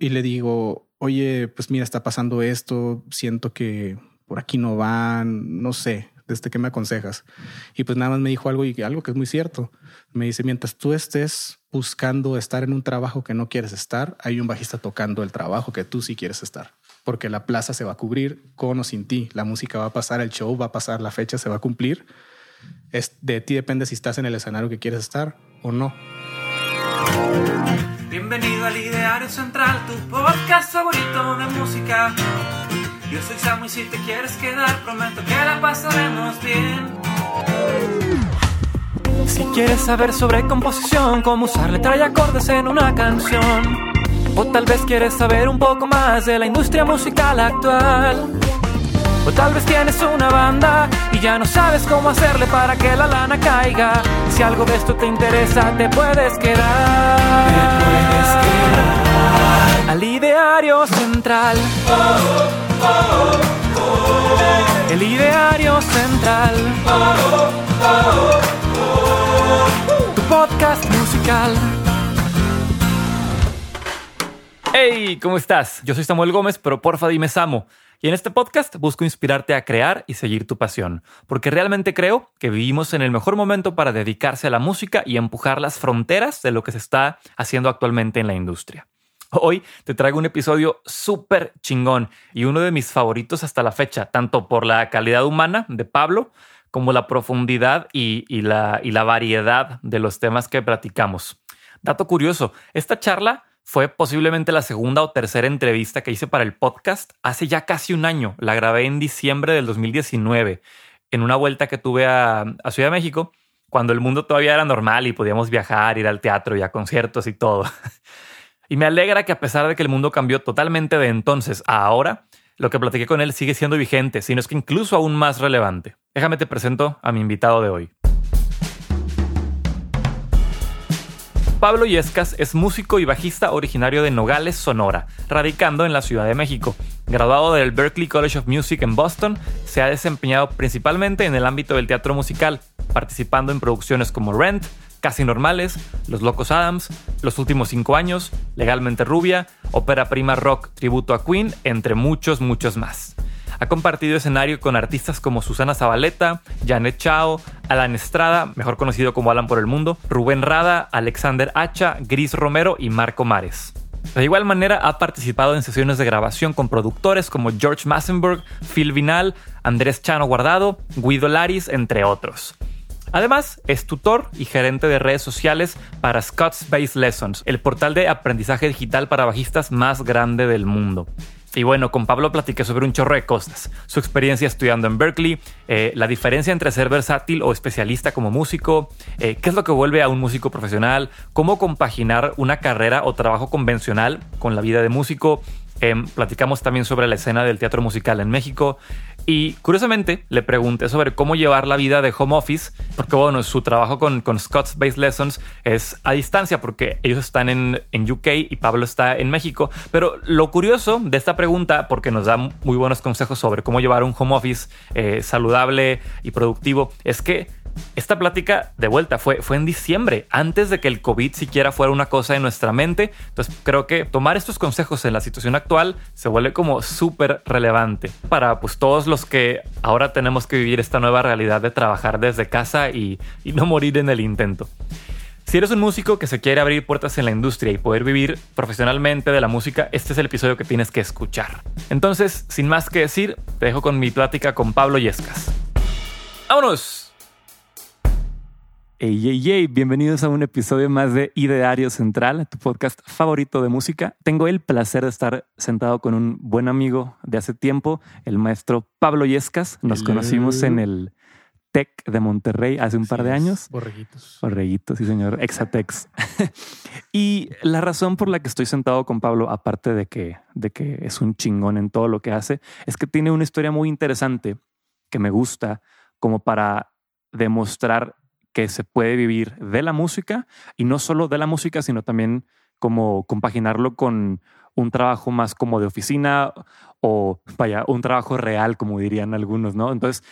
y le digo, oye, pues mira, está pasando esto, siento que por aquí no van, no sé, desde qué me aconsejas. Y pues nada más me dijo algo y algo que es muy cierto. Me dice, mientras tú estés buscando estar en un trabajo que no quieres estar, hay un bajista tocando el trabajo que tú sí quieres estar. Porque la plaza se va a cubrir con o sin ti. La música va a pasar, el show va a pasar, la fecha se va a cumplir. Es, de ti depende si estás en el escenario que quieres estar o no. Bienvenido al Ideario Central, tu podcast favorito de música. Yo soy Samu y si te quieres quedar, prometo que la pasaremos bien. Si quieres saber sobre composición, cómo usar letra y acordes en una canción, o tal vez quieres saber un poco más de la industria musical actual. O tal vez tienes una banda y ya no sabes cómo hacerle para que la lana caiga. Si algo de esto te interesa, te puedes quedar. Te puedes quedar. Al ideario central. El ideario central. Tu podcast musical. Hey, ¿cómo estás? Yo soy Samuel Gómez, pero porfa dime Samo. Y en este podcast busco inspirarte a crear y seguir tu pasión, porque realmente creo que vivimos en el mejor momento para dedicarse a la música y empujar las fronteras de lo que se está haciendo actualmente en la industria. Hoy te traigo un episodio súper chingón y uno de mis favoritos hasta la fecha, tanto por la calidad humana de Pablo como la profundidad y, la, la variedad de los temas que platicamos. Dato curioso, esta charla fue posiblemente la segunda o tercera entrevista que hice para el podcast hace ya casi un año. La grabé en diciembre del 2019, en una vuelta que tuve a, Ciudad de México, cuando el mundo todavía era normal y podíamos viajar, ir al teatro y a conciertos y todo. y me alegra que a pesar de que el mundo cambió totalmente de entonces a ahora, lo que platiqué con él sigue siendo vigente, sino es que incluso aún más relevante. Déjame te presento a mi invitado de hoy. Pablo Yescas es músico y bajista originario de Nogales, Sonora, radicando en la Ciudad de México. Graduado del Berklee College of Music en Boston, se ha desempeñado principalmente en el ámbito del teatro musical, participando en producciones como Rent, Casi Normales, Los Locos Adams, Los Últimos Cinco Años, Legalmente Rubia, Ópera Prima Rock, Tributo a Queen, entre muchos, muchos más. Ha compartido escenario con artistas como Susana Zabaleta, Janet Chao, Alan Estrada, mejor conocido como Alan por el Mundo, Rubén Rada, Alexander Hacha, Gris Romero y Marco Mares. De igual manera ha participado en sesiones de grabación con productores como George Massenburg, Phil Vinal, Andrés Chano Guardado, Guido Laris, entre otros. Además, es tutor y gerente de redes sociales para Scott's Base Lessons, el portal de aprendizaje digital para bajistas más grande del mundo. Y bueno, con Pablo platiqué sobre un chorro de cosas. Su experiencia estudiando en Berkeley, eh, la diferencia entre ser versátil o especialista como músico, eh, qué es lo que vuelve a un músico profesional, cómo compaginar una carrera o trabajo convencional con la vida de músico. Em, platicamos también sobre la escena del teatro musical en México, y curiosamente le pregunté sobre cómo llevar la vida de home office, porque bueno, su trabajo con, con Scott's Base Lessons es a distancia, porque ellos están en, en UK y Pablo está en México. Pero lo curioso de esta pregunta, porque nos da muy buenos consejos sobre cómo llevar un home office eh, saludable y productivo, es que esta plática de vuelta fue, fue en diciembre, antes de que el COVID siquiera fuera una cosa en nuestra mente. Entonces creo que tomar estos consejos en la situación actual se vuelve como súper relevante para pues todos los que ahora tenemos que vivir esta nueva realidad de trabajar desde casa y, y no morir en el intento. Si eres un músico que se quiere abrir puertas en la industria y poder vivir profesionalmente de la música, este es el episodio que tienes que escuchar. Entonces, sin más que decir, te dejo con mi plática con Pablo Yescas. ¡Vámonos! Hey, hey, hey, bienvenidos a un episodio más de Ideario Central, tu podcast favorito de música. Tengo el placer de estar sentado con un buen amigo de hace tiempo, el maestro Pablo Yescas. Nos conocimos en el TEC de Monterrey hace un par de años. Borreguitos. Borreguitos, sí, señor. Exatex. y la razón por la que estoy sentado con Pablo, aparte de que, de que es un chingón en todo lo que hace, es que tiene una historia muy interesante que me gusta como para demostrar que se puede vivir de la música y no solo de la música, sino también como compaginarlo con un trabajo más como de oficina o vaya, un trabajo real, como dirían algunos, ¿no? Entonces,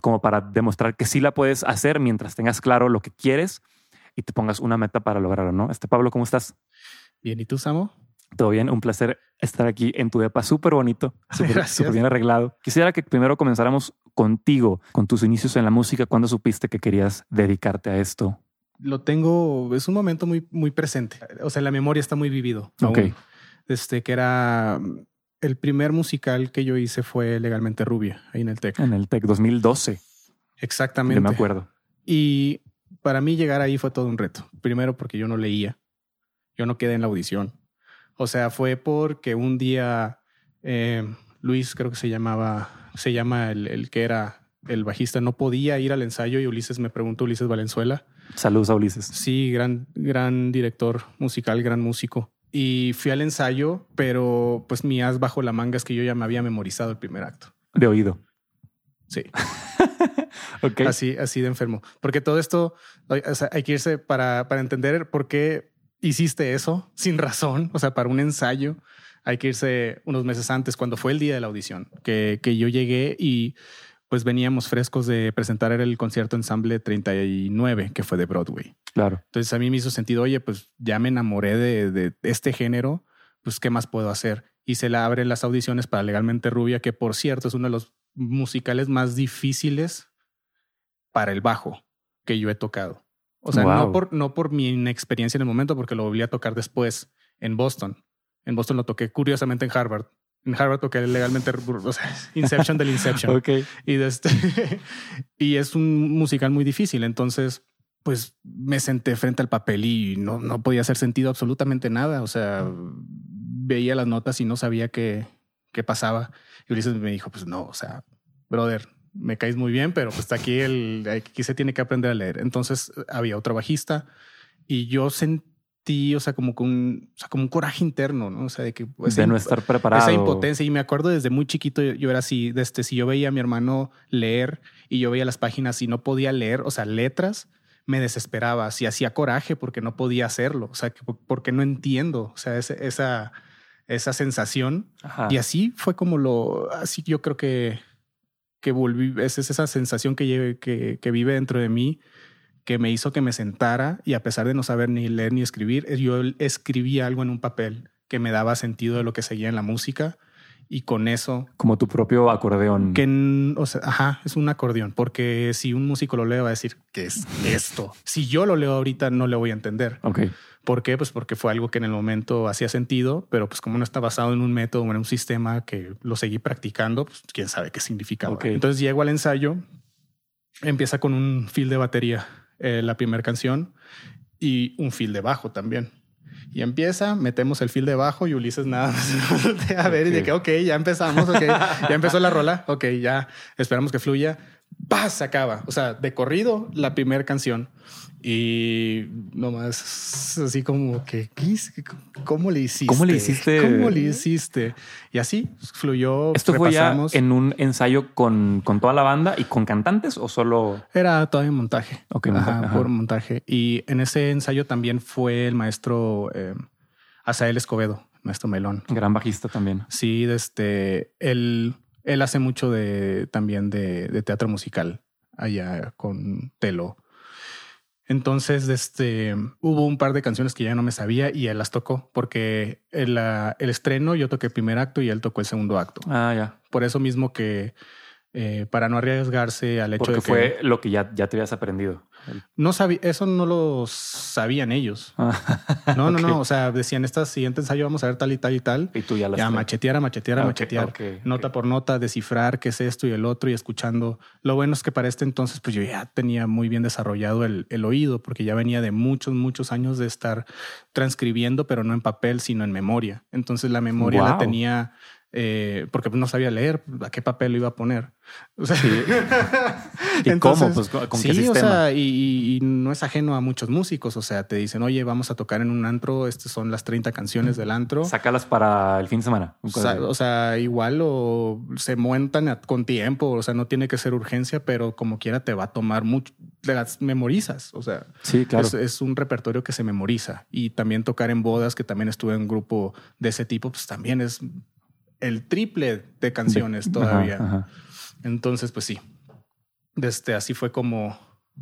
como para demostrar que sí la puedes hacer mientras tengas claro lo que quieres y te pongas una meta para lograrlo, ¿no? Este Pablo, ¿cómo estás? Bien, ¿y tú, Samo? Todo bien, un placer estar aquí en tu depa súper bonito, súper bien arreglado. Quisiera que primero comenzáramos contigo, con tus inicios en la música. ¿Cuándo supiste que querías dedicarte a esto? Lo tengo, es un momento muy, muy presente. O sea, la memoria está muy vivido. Ok. Desde que era el primer musical que yo hice fue Legalmente Rubia, ahí en el TEC. En el TEC 2012. Exactamente. Yo me acuerdo. Y para mí llegar ahí fue todo un reto. Primero porque yo no leía, yo no quedé en la audición. O sea, fue porque un día eh, Luis, creo que se llamaba, se llama el, el, que era el bajista, no podía ir al ensayo y Ulises me preguntó, Ulises Valenzuela. Saludos a Ulises. Sí, gran, gran director musical, gran músico. Y fui al ensayo, pero pues mi as bajo la manga es que yo ya me había memorizado el primer acto. De oído. Sí. okay. Así, así de enfermo. Porque todo esto o sea, hay que irse para, para entender por qué hiciste eso sin razón. O sea, para un ensayo hay que irse unos meses antes, cuando fue el día de la audición, que, que yo llegué y pues veníamos frescos de presentar el concierto ensamble 39, que fue de Broadway. Claro. Entonces a mí me hizo sentido, oye, pues ya me enamoré de, de este género, pues ¿qué más puedo hacer? Y se le abren las audiciones para Legalmente Rubia, que por cierto es uno de los musicales más difíciles para el bajo que yo he tocado. O sea, Wow. no, por, no por mi inexperiencia en el momento, porque lo volví a tocar después en Boston. En Boston lo toqué curiosamente en Harvard. En Harvard toqué legalmente, o sea, Inception del Inception. Ok. Y, de este, y es un musical muy difícil. Entonces, pues me senté frente al papel y no, no podía hacer sentido absolutamente nada. O sea, veía las notas y no sabía qué, qué pasaba. Y Ulises me dijo, pues no, o sea, brother, me caes muy bien, pero pues aquí, el, aquí se tiene que aprender a leer. Entonces había otro bajista y yo sentí, o sea, como, con, o sea, como un coraje interno, ¿no? O sea, de que... Pues, de no estar preparado. Esa impotencia. Y me acuerdo desde muy chiquito, yo, yo era así, desde si yo veía a mi hermano leer y yo veía las páginas y no podía leer, o sea, letras, me desesperaba, así hacía coraje porque no podía hacerlo, o sea, que, porque no entiendo, o sea, ese, esa, esa sensación. Ajá. Y así fue como lo, así yo creo que, que volví, es esa sensación que, lleve, que, que vive dentro de mí que me hizo que me sentara y a pesar de no saber ni leer ni escribir, yo escribí algo en un papel que me daba sentido de lo que seguía en la música y con eso como tu propio acordeón que o sea, ajá, es un acordeón porque si un músico lo lee va a decir qué es esto si yo lo leo ahorita no le voy a entender ok ¿Por qué? Pues porque fue algo que en el momento hacía sentido, pero pues como no está basado en un método o en un sistema que lo seguí practicando, pues quién sabe qué significaba. Okay. Entonces llego al ensayo, empieza con un feel de batería eh, la primera canción y un feel de bajo también. Y empieza, metemos el feel de bajo y Ulises nada más a ver okay. y de que, ok, ya empezamos, ok, ya empezó la rola, ok, ya esperamos que fluya. ¡Paz! Se acaba. O sea, de corrido la primera canción. Y nomás así como que, ¿cómo le hiciste? ¿Cómo le hiciste? ¿Cómo le hiciste? Y así fluyó. ¿Esto fue ya en un ensayo con, con, toda la banda y con cantantes o solo? Era todavía montaje. Ok, ajá, ajá. por montaje. Y en ese ensayo también fue el maestro eh, Asael Escobedo, maestro Melón. Gran bajista también. Sí, desde él, él hace mucho de también de, de teatro musical allá con Telo. Entonces, este, hubo un par de canciones que ya no me sabía y él las tocó porque el, el estreno yo toqué el primer acto y él tocó el segundo acto. Ah, ya. Por eso mismo que eh, para no arriesgarse al hecho porque de que fue lo que ya, ya te habías aprendido. No sabía, eso no lo sabían ellos. No, no, okay. no. O sea, decían esta siguiente ensayo vamos a ver tal y tal y tal. Y tú ya las Ya machetear, a machetear, a okay, machetear. okay, nota por nota, descifrar qué es esto y el otro y escuchando. Lo bueno es que para este entonces, pues yo ya tenía muy bien desarrollado el, el oído, porque ya venía de muchos, muchos años de estar transcribiendo, pero no en papel, sino en memoria. Entonces la memoria wow. la tenía eh, porque no sabía leer a qué papel lo iba a poner. O sea, sí. ¿Y Entonces, cómo? Pues, ¿con sí, qué sistema? o sea, y, y, no es ajeno a muchos músicos. O sea, te dicen, oye, vamos a tocar en un antro. Estas son las 30 canciones del antro. Sácalas para el fin de semana. O sea, o sea, igual o se montan con tiempo. O sea, no tiene que ser urgencia, pero como quiera te va a tomar mucho. Las memorizas. O sea, sí, claro. es, es un repertorio que se memoriza. Y también tocar en bodas, que también estuve en un grupo de ese tipo, pues también es el triple de canciones de, todavía. Ajá, ajá. Entonces, pues sí. Desde así fue como,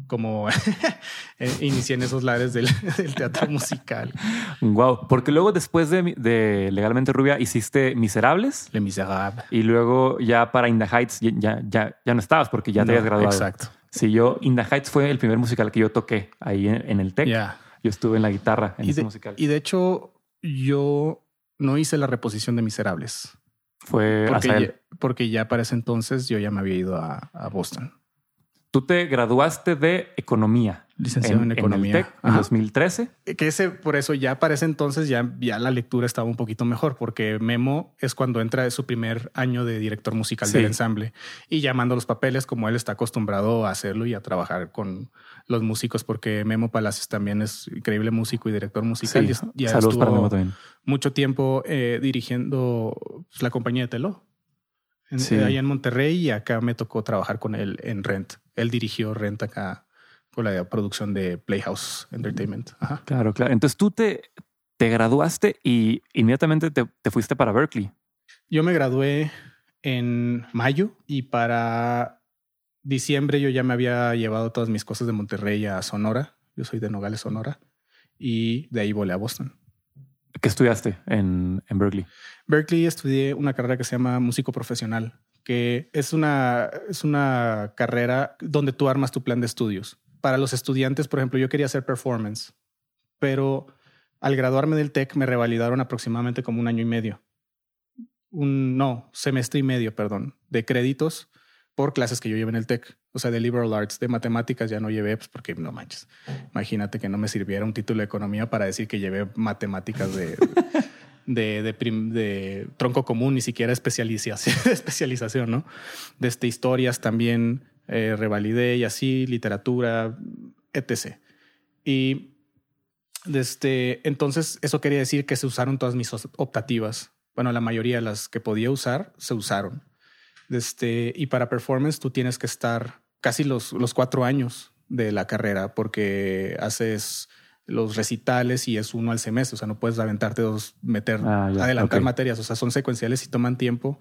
como eh, inicié en esos lares del, teatro musical. Wow, porque luego después de, Legalmente Rubia hiciste Miserables. Le Miserable. Y luego ya para In the Heights ya, ya, ya no estabas porque ya te habías graduado. Exacto. Sí, yo In the Heights fue el primer musical que yo toqué ahí en, el TEC. Yo estuve en la guitarra en ese musical. Y de hecho, yo no hice la reposición de Miserables. Fue porque, ya, porque ya para ese entonces yo ya me había ido a Boston. Tú te graduaste de economía. Licenciado en, economía. En, en 2013. Que ese, por eso ya para ese entonces ya, ya la lectura estaba un poquito mejor, porque Memo es cuando entra su primer año de director musical del ensamble y llamando los papeles como él está acostumbrado a hacerlo y a trabajar con los músicos, porque Memo Palacios también es increíble músico y director musical. Y Saludos para Memo también. Mucho tiempo eh, dirigiendo pues, la compañía de Telo. En, Allá en Monterrey y acá me tocó trabajar con él en Rent. Él dirigió Rent acá con la producción de Playhouse Entertainment. Claro, claro. Entonces tú te, te graduaste y inmediatamente te, te fuiste para Berkeley. Yo me gradué en mayo y para diciembre yo ya me había llevado todas mis cosas de Monterrey a Sonora. Yo soy de Nogales, Sonora. Y de ahí volé a Boston. ¿Qué estudiaste en, en Berkeley? Berkeley estudié una carrera que se llama músico profesional, que es una, es una carrera donde tú armas tu plan de estudios. Para los estudiantes, por ejemplo, yo quería hacer performance, pero al graduarme del TEC me revalidaron aproximadamente como un año y medio. Un, no, semestre y medio, perdón, de créditos por clases que yo llevé en el TEC. O sea, de liberal arts, de matemáticas ya no llevé, pues porque no manches. Imagínate que no me sirviera un título de economía para decir que llevé matemáticas de, de, de, tronco común, ni siquiera especialización, especialización ¿no? Desde este, historias también eh, revalidé y así, literatura, etc. Y desde, este, entonces eso quería decir que se usaron todas mis optativas. Bueno, la mayoría de las que podía usar se usaron. Este, y para performance tú tienes que estar casi los, los cuatro años de la carrera porque haces los recitales y es uno al semestre, o sea, no puedes aventarte dos, meter, ah, adelantar materias, o sea, son secuenciales y toman tiempo.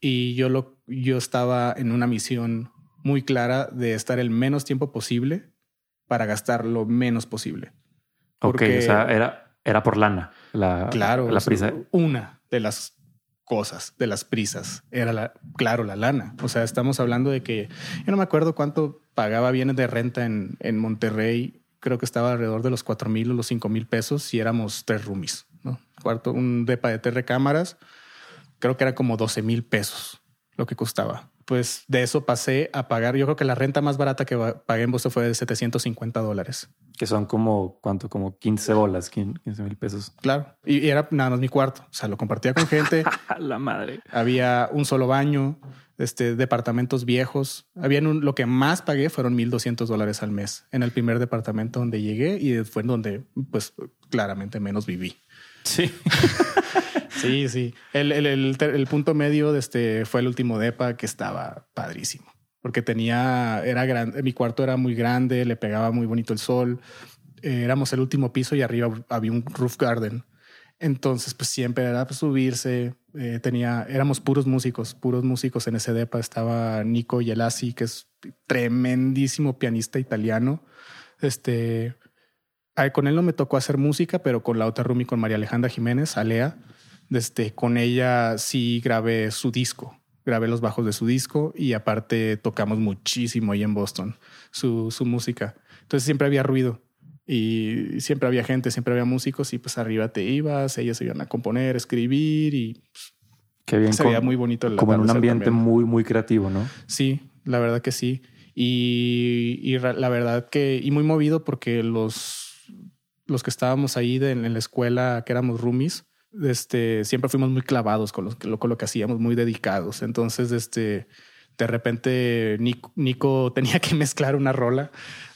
Y yo, lo, yo estaba en una misión muy clara de estar el menos tiempo posible para gastar lo menos posible. Porque, o sea, era, era por lana, la, claro, la prisa. Una de las cosas, de las prisas. Era la, claro, la lana. O sea, estamos hablando de que yo no me acuerdo cuánto pagaba bienes de renta en, en Monterrey. Creo que estaba alrededor de los cuatro mil o los cinco mil pesos si éramos tres roomies, ¿no? Cuarto, un depa de tres recámaras. Creo que era como 12 mil pesos lo que costaba. Pues de eso pasé a pagar. Yo creo que la renta más barata que pagué en Boston fue de 750 dólares que son como, ¿cuánto? Como 15 bolas, 15 mil pesos. Claro. Y, era nada más mi cuarto. O sea, lo compartía con gente. la madre. Había un solo baño, este, departamentos viejos. Había un, lo que más pagué fueron 1200 dólares al mes en el primer departamento donde llegué y fue en donde, pues, claramente menos viví. Sí. sí, sí. El, el, el, el punto medio de este fue el último depa que estaba padrísimo porque tenía, era grande, mi cuarto era muy grande, le pegaba muy bonito el sol. Eh, éramos el último piso y arriba había un roof garden. Entonces, pues siempre era pues, subirse. Eh, tenía, éramos puros músicos, puros músicos en ese depa. Estaba Nico Yelassi, que es tremendísimo pianista italiano. Este, con él no me tocó hacer música, pero con la otra roomie, con María Alejandra Jiménez, Alea, este, con ella sí grabé su disco grabé los bajos de su disco y aparte tocamos muchísimo ahí en Boston su, su música. Entonces siempre había ruido y siempre había gente, siempre había músicos y pues arriba te ibas, ellos se iban a componer, escribir y pues, Qué bien, se veía muy bonito. como en un ambiente muy, muy creativo, ¿no? Sí, la verdad que sí. Y, y la verdad que, y muy movido porque los, los que estábamos ahí en la escuela, que éramos roomies, este, siempre fuimos muy clavados con lo, que hacíamos, muy dedicados. Entonces, este, de repente Nico, tenía que mezclar una rola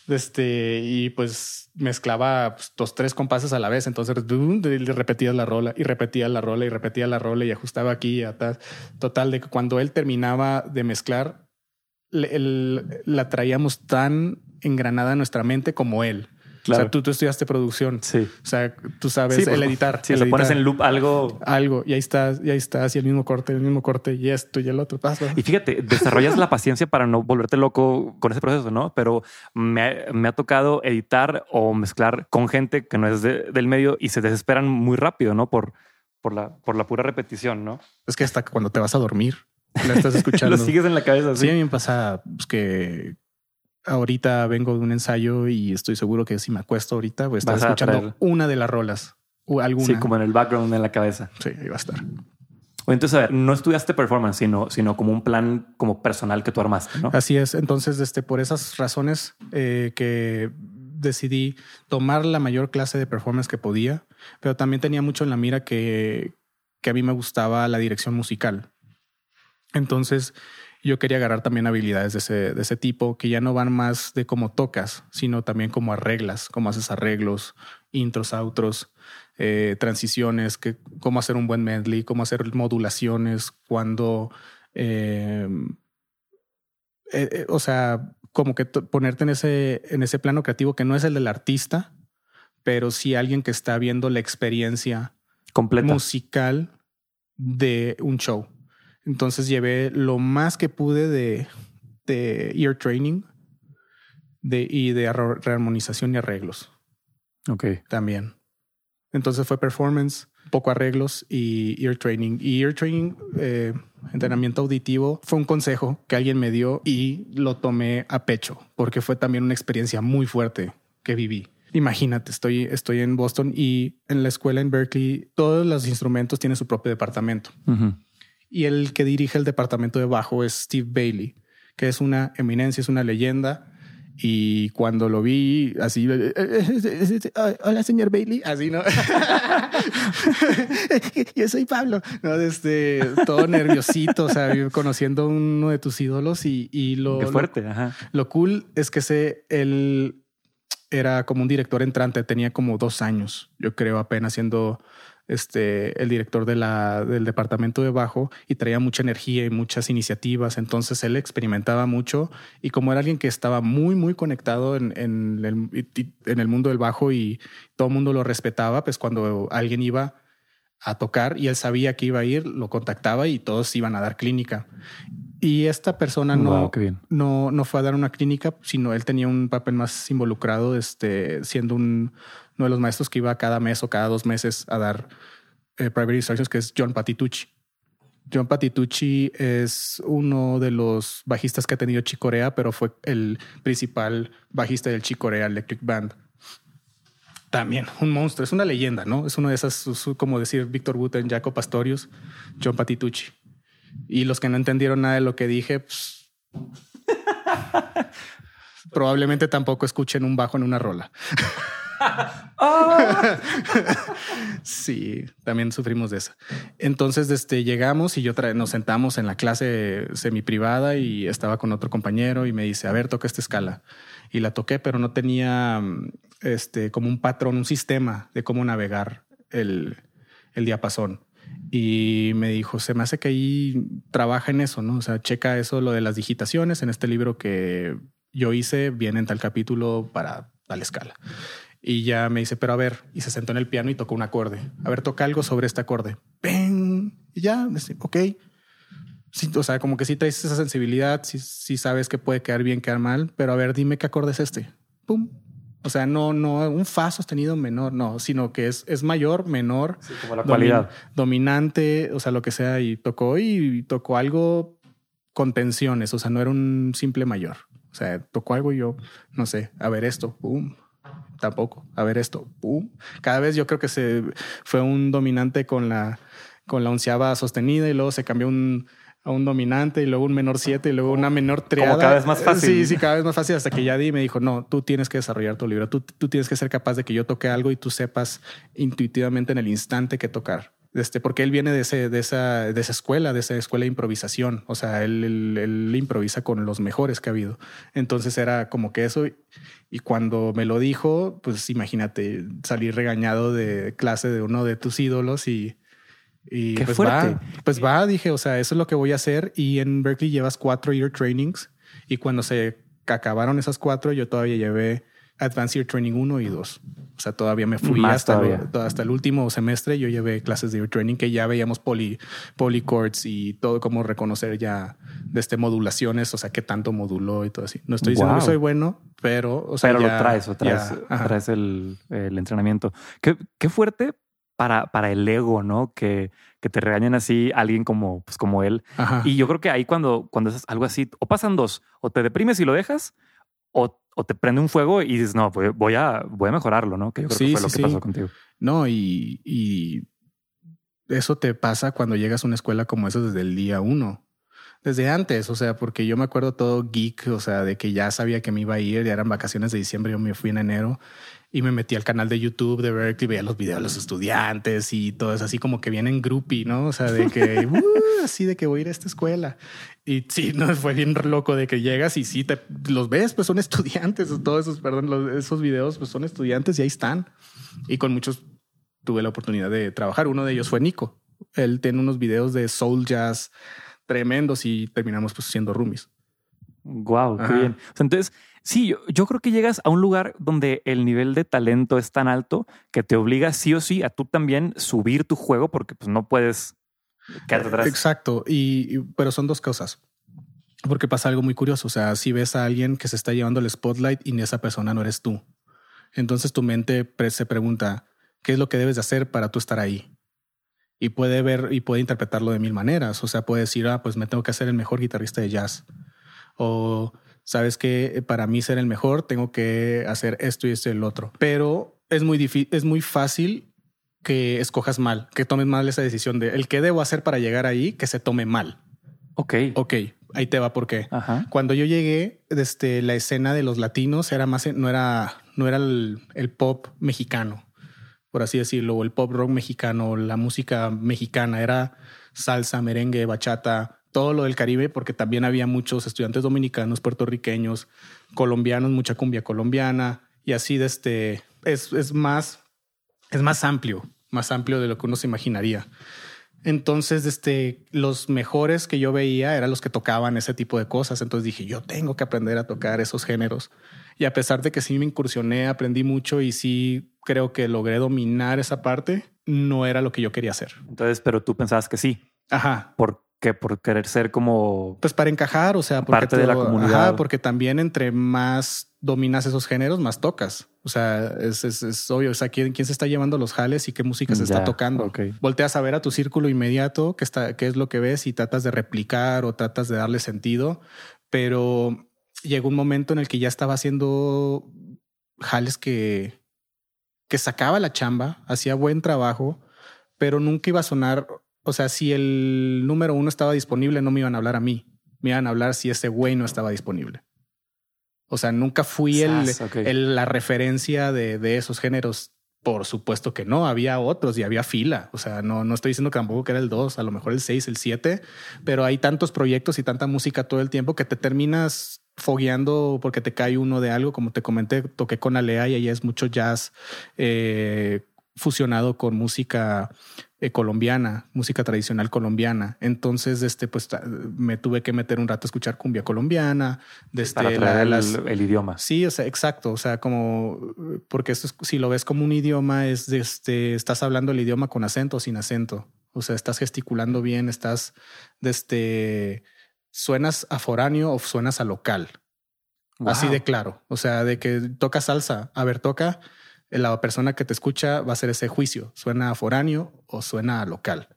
este, y pues mezclaba pues, dos, tres compases a la vez. Entonces repetía la rola y repetía la rola y repetía la rola y ajustaba aquí y atrás. Total, de que cuando él terminaba de mezclar, la traíamos tan engranada en nuestra mente como él. Claro. O sea, tú, tú estudiaste producción. Sí. O sea, tú sabes Sí, el pues, editar. Si el le pones en loop algo. algo y ahí estás, y ahí estás, y el mismo corte, el mismo corte, y esto y el otro. Pasa. Y fíjate, desarrollas la paciencia para no volverte loco con ese proceso, ¿no? Pero me ha, me ha tocado editar o mezclar con gente que no es de- del medio y se desesperan muy rápido, ¿no? Por, por, la, por la pura repetición, ¿no? Es que hasta cuando te vas a dormir, la estás escuchando. Lo sigues en la cabeza. Sí, Sí. a mí me pasa pues, que ahorita vengo de un ensayo y estoy seguro que si me acuesto ahorita voy a estar Vas escuchando una de las rolas o alguna. Sí, como en el background en la cabeza. Sí, ahí va a estar. O entonces, a ver, no estudiaste performance, sino, sino como un plan como personal que tú armaste, ¿no? Así es. Entonces, este, por esas razones eh, que decidí tomar la mayor clase de performance que podía, pero también tenía mucho en la mira que, que a mí me gustaba la dirección musical. Entonces, yo quería agarrar también habilidades de ese, de ese tipo que ya no van más de cómo tocas, sino también cómo arreglas, cómo haces arreglos, intros, outros, eh, transiciones, que, cómo hacer un buen medley, cómo hacer modulaciones, cuando, eh, eh, eh, o sea, como que ponerte en ese, en ese plano creativo que no es el del artista, pero sí alguien que está viendo la experiencia Completa. musical de un show. Entonces llevé lo más que pude de, de ear training de, y de rearmonización y arreglos Ok. también. Entonces fue performance, poco arreglos y ear training. Y ear training, eh, entrenamiento auditivo, fue un consejo que alguien me dio y lo tomé a pecho porque fue también una experiencia muy fuerte que viví. Imagínate, estoy, estoy en Boston y en la escuela en Berkeley todos los instrumentos tienen su propio departamento. Y el que dirige el departamento de bajo es Steve Bailey, que es una eminencia, es una leyenda. Y cuando lo vi así, eh, eh, eh, hola señor Bailey, así no. Yo soy Pablo, no, desde todo nerviosito, o sea, conociendo uno de tus ídolos y, y lo, Qué fuerte. Ajá. lo cool es que sé, él era como un director entrante, tenía como dos años, yo creo, apenas siendo este, el director de la, del departamento de bajo y traía mucha energía y muchas iniciativas. Entonces él experimentaba mucho y como era alguien que estaba muy, muy conectado en, en el, en el mundo del bajo y todo el mundo lo respetaba, pues cuando alguien iba a tocar y él sabía que iba a ir, lo contactaba y todos iban a dar clínica. Y esta persona no, Wow, no, no fue a dar una clínica, sino él tenía un papel más involucrado, este, siendo un, uno de los maestros que iba cada mes o cada dos meses a dar eh, private instructions, que es John Patitucci. John Patitucci es uno de los bajistas que ha tenido Chicorea, pero fue el principal bajista del Chicorea Electric Band. También un monstruo, es una leyenda, ¿no? Es uno de esas, como decir Víctor Wooten, Jaco Pastorius, John Patitucci. Y los que no entendieron nada de lo que dije, pues, probablemente tampoco escuchen un bajo en una rola. sí, también sufrimos de eso. Entonces, este, llegamos y yo nos sentamos en la clase semi privada y estaba con otro compañero y me dice, a ver, toca esta escala. Y la toqué, pero no tenía este, como un patrón, un sistema de cómo navegar el, el diapasón. Y me dijo, se me hace que ahí trabaja en eso, ¿no? O sea, checa eso, lo de las digitaciones. En este libro que yo hice, viene en tal capítulo para tal escala. Y ya me dice, pero a ver, y se sentó en el piano y tocó un acorde. A ver, toca algo sobre este acorde. ¡Pen! Y ya, dice, ok. Sí, o sea, como que sí traes esa sensibilidad, sí, sí sabes que puede quedar bien, quedar mal, pero a ver, dime qué acorde es este. ¡Pum! O sea, no, no, un fa sostenido menor, no, sino que es, es mayor, menor, Sí, como la domin- cualidad. dominante, o sea, lo que sea, y tocó y tocó algo con tensiones, o sea, no era un simple mayor. O sea, tocó algo y yo, no sé, a ver esto, pum, tampoco, a ver esto, pum. Cada vez yo creo que se fue un dominante con la, con la onceava sostenida y luego se cambió un, a un dominante y luego un menor siete y luego una menor triada. cada vez más fácil. Sí, sí, cada vez más fácil hasta que ya di y me dijo, no, tú tienes que desarrollar tu libro, tú, tú tienes que ser capaz de que yo toque algo y tú sepas intuitivamente en el instante que tocar. Este, porque él viene de, ese, de, esa, de esa escuela, de esa escuela de improvisación. O sea, él, él, él improvisa con los mejores que ha habido. Entonces era como que eso. Y cuando me lo dijo, pues imagínate salir regañado de clase de uno de tus ídolos y, y Qué pues fuerte. va, pues va, dije, o sea, eso es lo que voy a hacer. Y en Berkeley llevas cuatro year trainings y cuando se acabaron esas cuatro, yo todavía llevé Advanced Ear Training 1 y 2. O sea, todavía me fui Más hasta, el último semestre. Yo llevé clases de ear training que ya veíamos poly, polychords y todo cómo reconocer ya de este modulaciones, o sea, qué tanto moduló y todo así. No estoy diciendo Wow. que soy bueno, pero, o sea, Pero ya- lo traes o traes, ya, traes el, el entrenamiento. Qué, qué fuerte para, para el ego, ¿no? Que, que te regañen así alguien como, pues, como él. Ajá. Y yo creo que ahí cuando, cuando es algo así, o pasan dos, o te deprimes y lo dejas, o, o te prende un fuego y dices, no, pues voy a, voy a mejorarlo, ¿no? Que yo creo Sí, que fue sí, lo que sí. pasó contigo. No, y, y eso te pasa cuando llegas a una escuela como esa desde el día uno. Desde antes, o sea, porque yo me acuerdo todo geek, o sea, de que ya sabía que me iba a ir, ya eran vacaciones de diciembre, yo me fui en enero y me metí al canal de YouTube de Berkeley, veía los videos de los estudiantes y todo eso, así como que vienen groupie, ¿no? O sea, de que, uh, así de que voy a ir a esta escuela. Y sí, no, fue bien loco de que llegas y sí, te los ves, pues son estudiantes, todos esos, perdón, los- esos videos, pues son estudiantes y ahí están. Y con muchos tuve la oportunidad de trabajar. Uno de ellos fue Nico. Él tiene unos videos de soul jazz tremendos y terminamos pues siendo roomies. Wow, qué Ajá. bien. O sea, entonces, sí, yo, creo que llegas a un lugar donde el nivel de talento es tan alto que te obliga sí o sí a tú también subir tu juego porque pues no puedes quedarte atrás. Exacto. Y, pero son dos cosas. Porque pasa algo muy curioso. O sea, si ves a alguien que se está llevando el spotlight y esa persona no eres tú. Entonces tu mente se pregunta, ¿qué es lo que debes de hacer para tú estar ahí? Y puede ver y puede interpretarlo de mil maneras. O sea, puede decir, ah, pues me tengo que hacer el mejor guitarrista de jazz. O sabes que para mí ser el mejor tengo que hacer esto y esto y el otro. Pero es muy difícil, es muy fácil que escojas mal, que tomes mal esa decisión de el que debo hacer para llegar ahí, que se tome mal. Ok. Ok, ahí te va por qué. Ajá. Cuando yo llegué, desde la escena de los latinos era más, no era, no era el, el pop mexicano, por así decirlo, o el pop rock mexicano, la música mexicana, era salsa, merengue, bachata, todo lo del Caribe, porque también había muchos estudiantes dominicanos, puertorriqueños, colombianos, mucha cumbia colombiana, y así de este, es, es más, es más amplio, más amplio de lo que uno se imaginaría. Entonces, este, los mejores que yo veía eran los que tocaban ese tipo de cosas. Entonces dije, yo tengo que aprender a tocar esos géneros. Y a pesar de que sí me incursioné, aprendí mucho y sí creo que logré dominar esa parte, no era lo que yo quería hacer. Entonces, pero tú pensabas que sí. Ajá. ¿Por qué? Por querer ser como Pues para encajar, o sea, Parte de la comunidad. Ajá, porque también entre más dominas esos géneros, más tocas. O sea, es, es, es obvio. O sea, ¿quién, quién se está llevando los jales y qué música se Ya, está tocando. ok. Volteas a ver a tu círculo inmediato, qué, está, qué es lo que ves y tratas de replicar o tratas de darle sentido. Pero llegó un momento en el que ya estaba haciendo jales que, que sacaba la chamba, hacía buen trabajo, pero nunca iba a sonar. O sea, si el número uno estaba disponible, no me iban a hablar a mí. Me iban a hablar si ese güey no estaba disponible. O sea, nunca fui el, el- la referencia de, de esos géneros. Por supuesto que no, había otros y había fila. O sea, no, no estoy diciendo que tampoco que era el 2, a lo mejor el 6, el 7, pero hay tantos proyectos y tanta música todo el tiempo que te terminas fogueando porque te cae uno de algo. Como te comenté, toqué con Alea y ella es mucho jazz eh, fusionado con música eh, colombiana, música tradicional colombiana. Entonces, este, pues me tuve que meter un rato a escuchar cumbia colombiana, desde para la- traer el, las, el idioma. Sí, o sea, exacto. O sea, como porque esto es- si lo ves como un idioma, es de este, estás hablando el idioma con acento o sin acento. O sea, estás gesticulando bien, estás de este, suenas a foráneo o suenas a local. Así de claro. O sea, de que toca salsa. A ver, toca. La persona que te escucha va a hacer ese juicio. ¿Suena a foráneo o suena a local?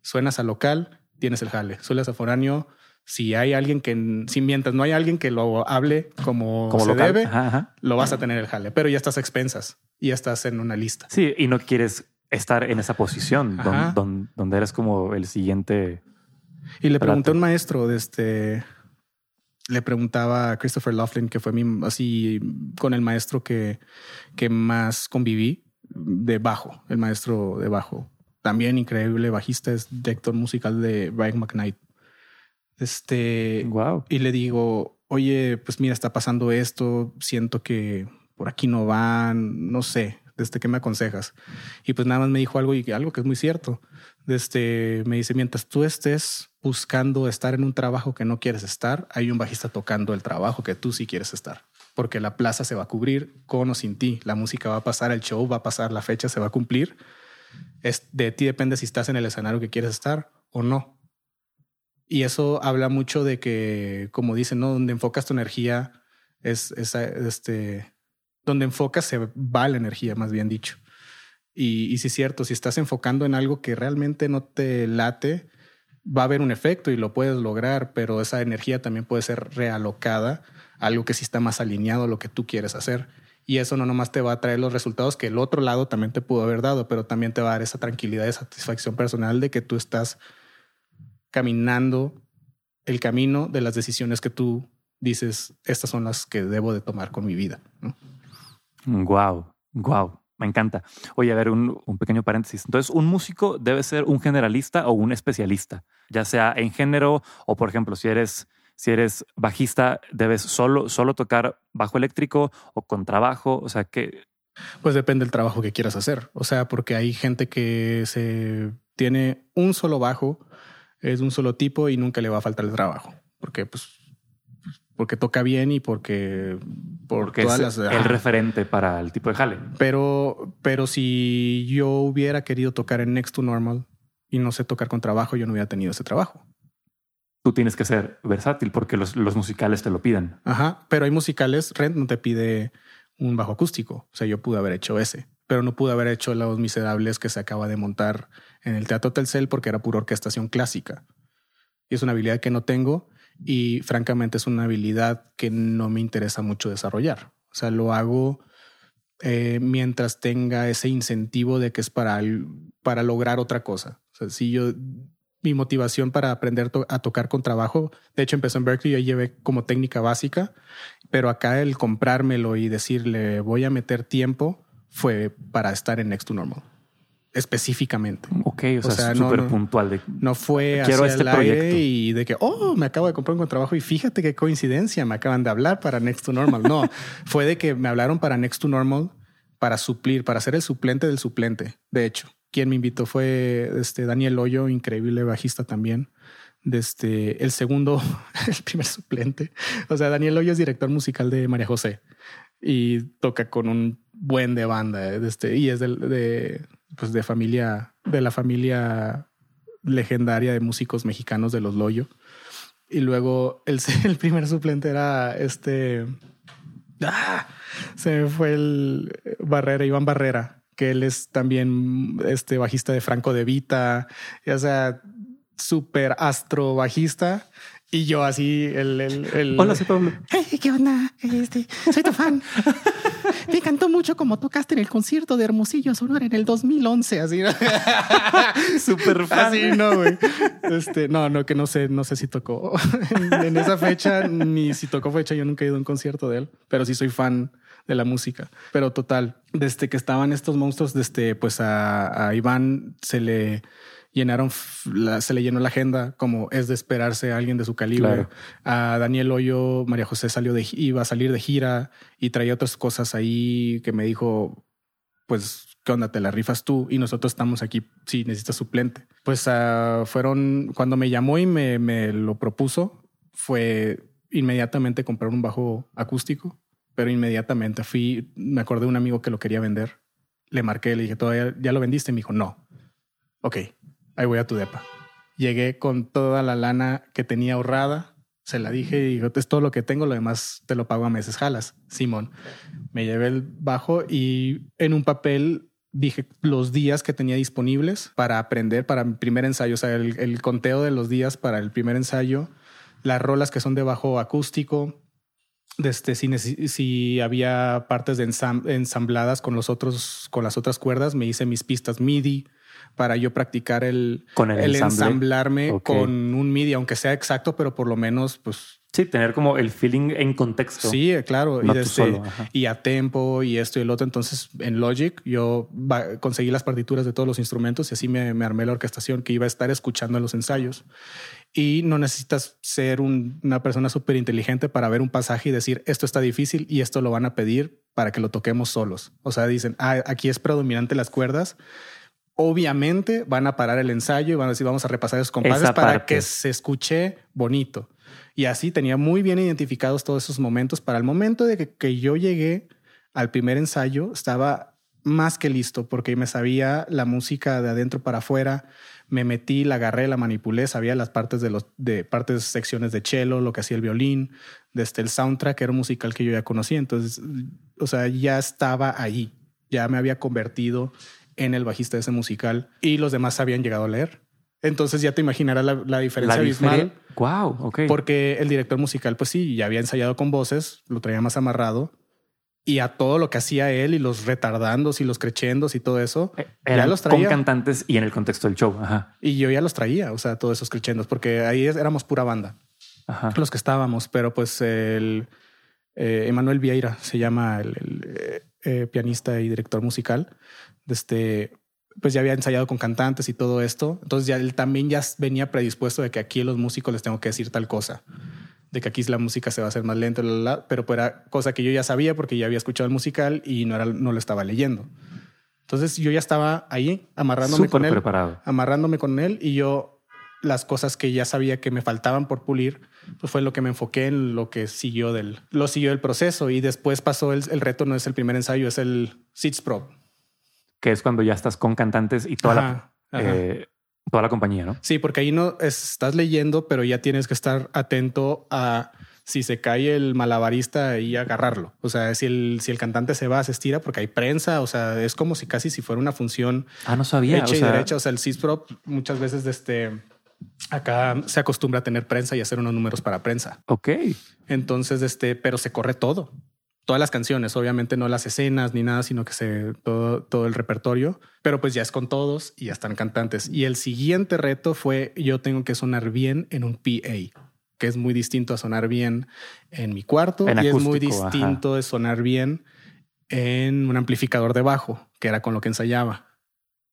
Suenas a local, tienes el jale. Suenas a foráneo. Si hay alguien que, si mientras no hay alguien que lo hable como, como se local. debe, Ajá, ajá. lo vas a tener el jale. Pero ya estás a expensas y ya estás en una lista. Sí, y no quieres estar en esa posición don- Ajá. don- donde eres como el siguiente. Y le pregunté a un maestro de este. Le preguntaba a Christopher Laughlin, que fue mi así con el maestro que, que más conviví de bajo, el maestro de bajo. También increíble bajista, es director musical de Brian McKnight. Este, Wow. y le digo, oye, pues mira, está pasando esto, siento que por aquí no van, no sé, desde qué me aconsejas. Y pues nada más me dijo algo y algo que es muy cierto. Desde, me dice, mientras tú estés buscando estar en un trabajo que no quieres estar, hay un bajista tocando el trabajo que tú sí quieres estar. porque la plaza se va a cubrir con o sin ti. La música va a pasar, el show va a pasar, la fecha se va a cumplir. Es, de ti depende si estás en el escenario que quieres estar o no. Y eso habla mucho de que, como dicen, ¿no? Donde enfocas tu energía es, este, donde enfocas se va la energía, más bien dicho. Y, y si es cierto, si estás enfocando en algo que realmente no te late, va a haber un efecto y lo puedes lograr, pero esa energía también puede ser realocada algo que sí está más alineado a lo que tú quieres hacer. Y eso no nomás te va a traer los resultados que el otro lado también te pudo haber dado, pero también te va a dar esa tranquilidad y satisfacción personal de que tú estás caminando el camino de las decisiones que tú dices, estas son las que debo de tomar con mi vida. Wow, wow. Me encanta. Oye, a ver, un, pequeño paréntesis. Entonces, un músico debe ser un generalista o un especialista, ya sea en género o, por ejemplo, si eres, si eres bajista, debes solo, solo tocar bajo eléctrico o con trabajo. O sea, que... Pues depende del trabajo que quieras hacer. O sea, porque hay gente que se tiene un solo bajo, es un solo tipo y nunca le va a faltar el trabajo. Porque pues porque toca bien y porque por porque todas es las, el referente para el tipo de jale. Pero, pero si yo hubiera querido tocar en Next to Normal y no sé tocar con trabajo, yo no hubiera tenido ese trabajo. Tú tienes que ser versátil porque los, los musicales te lo piden. Ajá, pero hay musicales, Rent no te pide un bajo acústico. O sea, yo pude haber hecho ese, pero no pude haber hecho Los Miserables que se acaba de montar en el Teatro Telcel porque era pura orquestación clásica. Y es una habilidad que no tengo y francamente es una habilidad que no me interesa mucho desarrollar. O sea, lo hago eh, mientras tenga ese incentivo de que es para, para lograr otra cosa. O sea, si yo, mi motivación para aprender a tocar con trabajo, de hecho empezó en Berkeley, yo llevé como técnica básica, pero acá el comprármelo y decirle voy a meter tiempo fue para estar en Next to Normal específicamente. Ok, o, sea, súper puntual. De, no fue quiero este proyecto y de que, oh, me acabo de comprar un trabajo y fíjate qué coincidencia, me acaban de hablar para Next to Normal. No, fue de que me hablaron para Next to Normal para suplir, para ser el suplente del suplente. De hecho, quien me invitó fue este Daniel Hoyo, increíble bajista también. De este, el segundo, el primer suplente. O sea, Daniel Hoyo es director musical de María José y toca con un buen de banda. De este, y es de pues de familia, de la familia legendaria de músicos mexicanos de los Loyo. Y luego el, el primer suplente era este. ¡Ah! Se me fue el Barrera, Iván Barrera, que él es también este bajista de Franco de Vita, o sea, súper astro bajista. Y yo así, el... el, Hola, soy Pablo. Hey, ¿qué onda? Este, soy tu fan. Me encantó mucho como tocaste en el concierto de Hermosillo Sonora en el 2011, así. Súper fan. Así, no, güey. Este, no, no, que no sé, no sé si tocó en, esa fecha, ni si tocó fecha, yo nunca he ido a un concierto de él, pero sí soy fan de la música. Pero total, desde que estaban estos monstruos, desde pues a, a Iván se le llenaron, se le llenó la agenda como es de esperarse a alguien de su calibre. A Daniel Hoyo, María José salió de, iba a salir de gira y traía otras cosas ahí que me dijo, pues, ¿qué onda? Te la rifas tú y nosotros estamos aquí si necesitas suplente. Pues uh, fueron, cuando me llamó y me, me lo propuso, fue inmediatamente comprar un bajo acústico, pero inmediatamente fui, me acordé de un amigo que lo quería vender. Le marqué, le dije, ¿todavía ya lo vendiste? Y me dijo, no. Ok, ahí voy a tu depa. Llegué con toda la lana que tenía ahorrada, se la dije y dijo, es todo lo que tengo, lo demás te lo pago a meses, jalas. Simón, me llevé el bajo y en un papel dije los días que tenía disponibles para aprender para mi primer ensayo, o sea, el, conteo de los días para el primer ensayo, las rolas que son de bajo acústico, este, si, si había partes de ensambladas con los otros, con las otras cuerdas, me hice mis pistas MIDI, para yo practicar el, ¿Con el, ensamblarme con un MIDI, aunque sea exacto, pero por lo menos, pues. Sí, tener como el feeling en contexto. Sí, claro. y, desde, y a tempo y esto y el otro. Entonces, en Logic, yo conseguí las partituras de todos los instrumentos y así me, me armé la orquestación que iba a estar escuchando en los ensayos. Y no necesitas ser una persona súper inteligente para ver un pasaje y decir esto está difícil y esto lo van a pedir para que lo toquemos solos. O sea, dicen, ah, aquí es predominante las cuerdas obviamente van a parar el ensayo y van a decir, vamos a repasar esos compases para que se escuche bonito. Y así tenía muy bien identificados todos esos momentos. Para el momento de que, que yo llegué al primer ensayo, estaba más que listo porque me sabía la música de adentro para afuera, me metí, la agarré, la manipulé, sabía las partes de los de partes secciones de cello, lo que hacía el violín, desde el soundtrack era un musical que yo ya conocía, entonces, o sea, ya estaba ahí, ya me había convertido en el bajista de ese musical y los demás habían llegado a leer. Entonces ya te imaginarás la, diferencia abismal. Wow, ok. Porque el director musical, pues sí, ya había ensayado con voces, lo traía más amarrado y a todo lo que hacía él y los retardandos y los crechendos y todo eso. Eh, ya los traía. Con cantantes y en el contexto del show. Ajá. Y yo ya los traía, o sea, todos esos crechendos, porque ahí éramos pura banda. Ajá. Los que estábamos, pero pues el eh, Emanuel Vieira se llama el, eh, pianista y director musical. Este, pues ya había ensayado con cantantes y todo esto. Entonces ya él también ya venía predispuesto de que aquí los músicos les tengo que decir tal cosa de que aquí la música se va a hacer más lenta, pero pues era cosa que yo ya sabía porque ya había escuchado el musical y no, era, no lo estaba leyendo. Entonces yo ya estaba ahí amarrándome con él, preparado. amarrándome con él y yo las cosas que ya sabía que me faltaban por pulir, pues fue lo que me enfoqué en lo que siguió del, lo siguió el proceso y después pasó el, reto, no es el primer ensayo, es el Seeds Pro. Que es cuando ya estás con cantantes y toda la, eh, Toda la compañía, ¿no? Sí, porque ahí no estás leyendo, pero ya tienes que estar atento a si se cae el malabarista y agarrarlo. O sea, si el, si el cantante se va, se estira porque hay prensa. O sea, es como si casi si fuera una función. Ah, no sabía. Hecha y derecha. O sea, el CISPRO muchas veces este, acá se acostumbra a tener prensa y hacer unos números para prensa. Ok. Entonces, este, pero se corre todo todas las canciones, obviamente no las escenas ni nada, sino que se todo, todo el repertorio, pero pues ya es con todos y ya están cantantes. Y el siguiente reto fue yo tengo que sonar bien en un PA, que es muy distinto a sonar bien en mi cuarto y es muy distinto de sonar bien en un amplificador de bajo, que era con lo que ensayaba.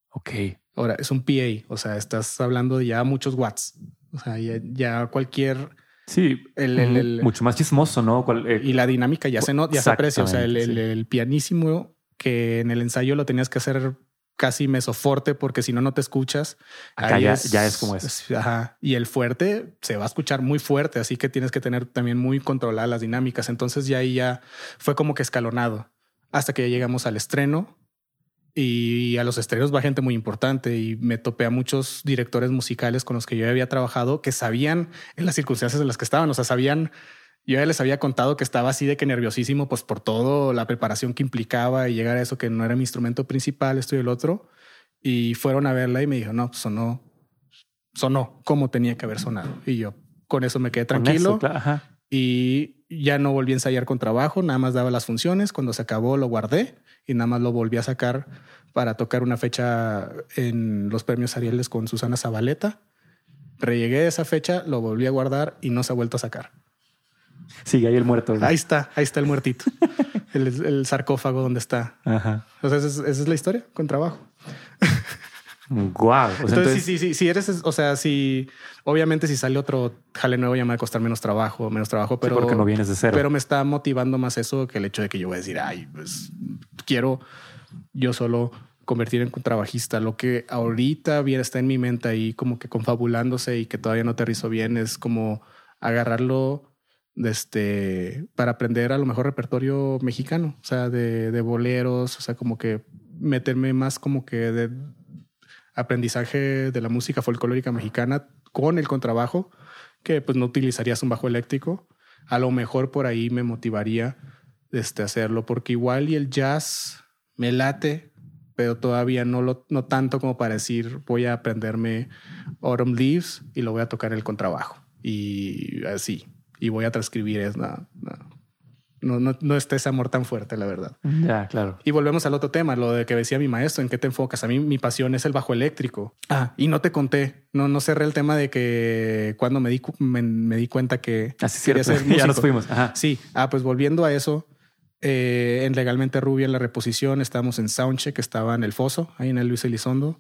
Ok. Ahora es un PA, o sea, estás hablando de ya muchos watts. O sea, ya cualquier Sí, el, mucho más chismoso, ¿no? Eh, y la dinámica ya se, no, ya se aprecia. O sea, el, pianísimo que en el ensayo lo tenías que hacer casi mesoforte porque si no, no te escuchas. Acá ya es, como es. Ajá. Y el fuerte se va a escuchar muy fuerte, así que tienes que tener también muy controladas las dinámicas. Entonces ya ahí ya fue como que escalonado hasta que ya llegamos al estreno y a los estrenos va gente muy importante y me topé a muchos directores musicales con los que yo había trabajado que sabían en las circunstancias en las que estaban, o sea, sabían, yo ya les había contado que estaba así de que nerviosísimo, pues por todo la preparación que implicaba y llegar a eso que no era mi instrumento principal, esto y el otro, y fueron a verla y me dijo, no, pues sonó, sonó como tenía que haber sonado. Y yo con eso me quedé tranquilo. y ya no volví a ensayar con trabajo, nada más daba las funciones, cuando se acabó lo guardé y nada más lo volví a sacar para tocar una fecha en los premios Arieles con Susana Zabaleta. Rellegué esa fecha, lo volví a guardar y no se ha vuelto a sacar. Sigue ahí el muerto. Ahí está, ahí está el muertito. el, sarcófago donde está. Ajá. O sea, esa es, la historia con trabajo. Guau. entonces, sí, sí, sí, eres, o sea, si obviamente si sale otro jale nuevo ya me va a costar menos trabajo, menos trabajo, pero porque no vienes de cero. Pero me está motivando más eso que el hecho de que yo voy a decir, ay, pues quiero yo solo convertir en trabajista. Lo que ahorita bien está en mi mente ahí como que confabulándose y que todavía no aterrizo bien es como agarrarlo de este, para aprender a lo mejor repertorio mexicano, o sea, de, de boleros, o sea, como que meterme más como que de aprendizaje de la música folclórica mexicana con el contrabajo, que pues no utilizarías un bajo eléctrico. A lo mejor por ahí me motivaría este, hacerlo, porque igual y el jazz me late, pero todavía no, lo, no tanto como para decir voy a aprenderme Autumn Leaves y lo voy a tocar el contrabajo. Y así, y voy a transcribir es no, no, no está ese amor tan fuerte, la verdad. Ya, claro. Y volvemos al otro tema, lo de que decía mi maestro, ¿en qué te enfocas? A mí mi pasión es el bajo eléctrico. Ah, y no te conté, no, no cerré el tema de que cuando me di, me, di cuenta que Así quería ser músico. ya nos fuimos. Sí, ah, pues volviendo a eso, eh, en Legalmente Rubia, en la reposición, estábamos en Soundcheck, que estaba en el Foso, ahí en el Luis Elizondo.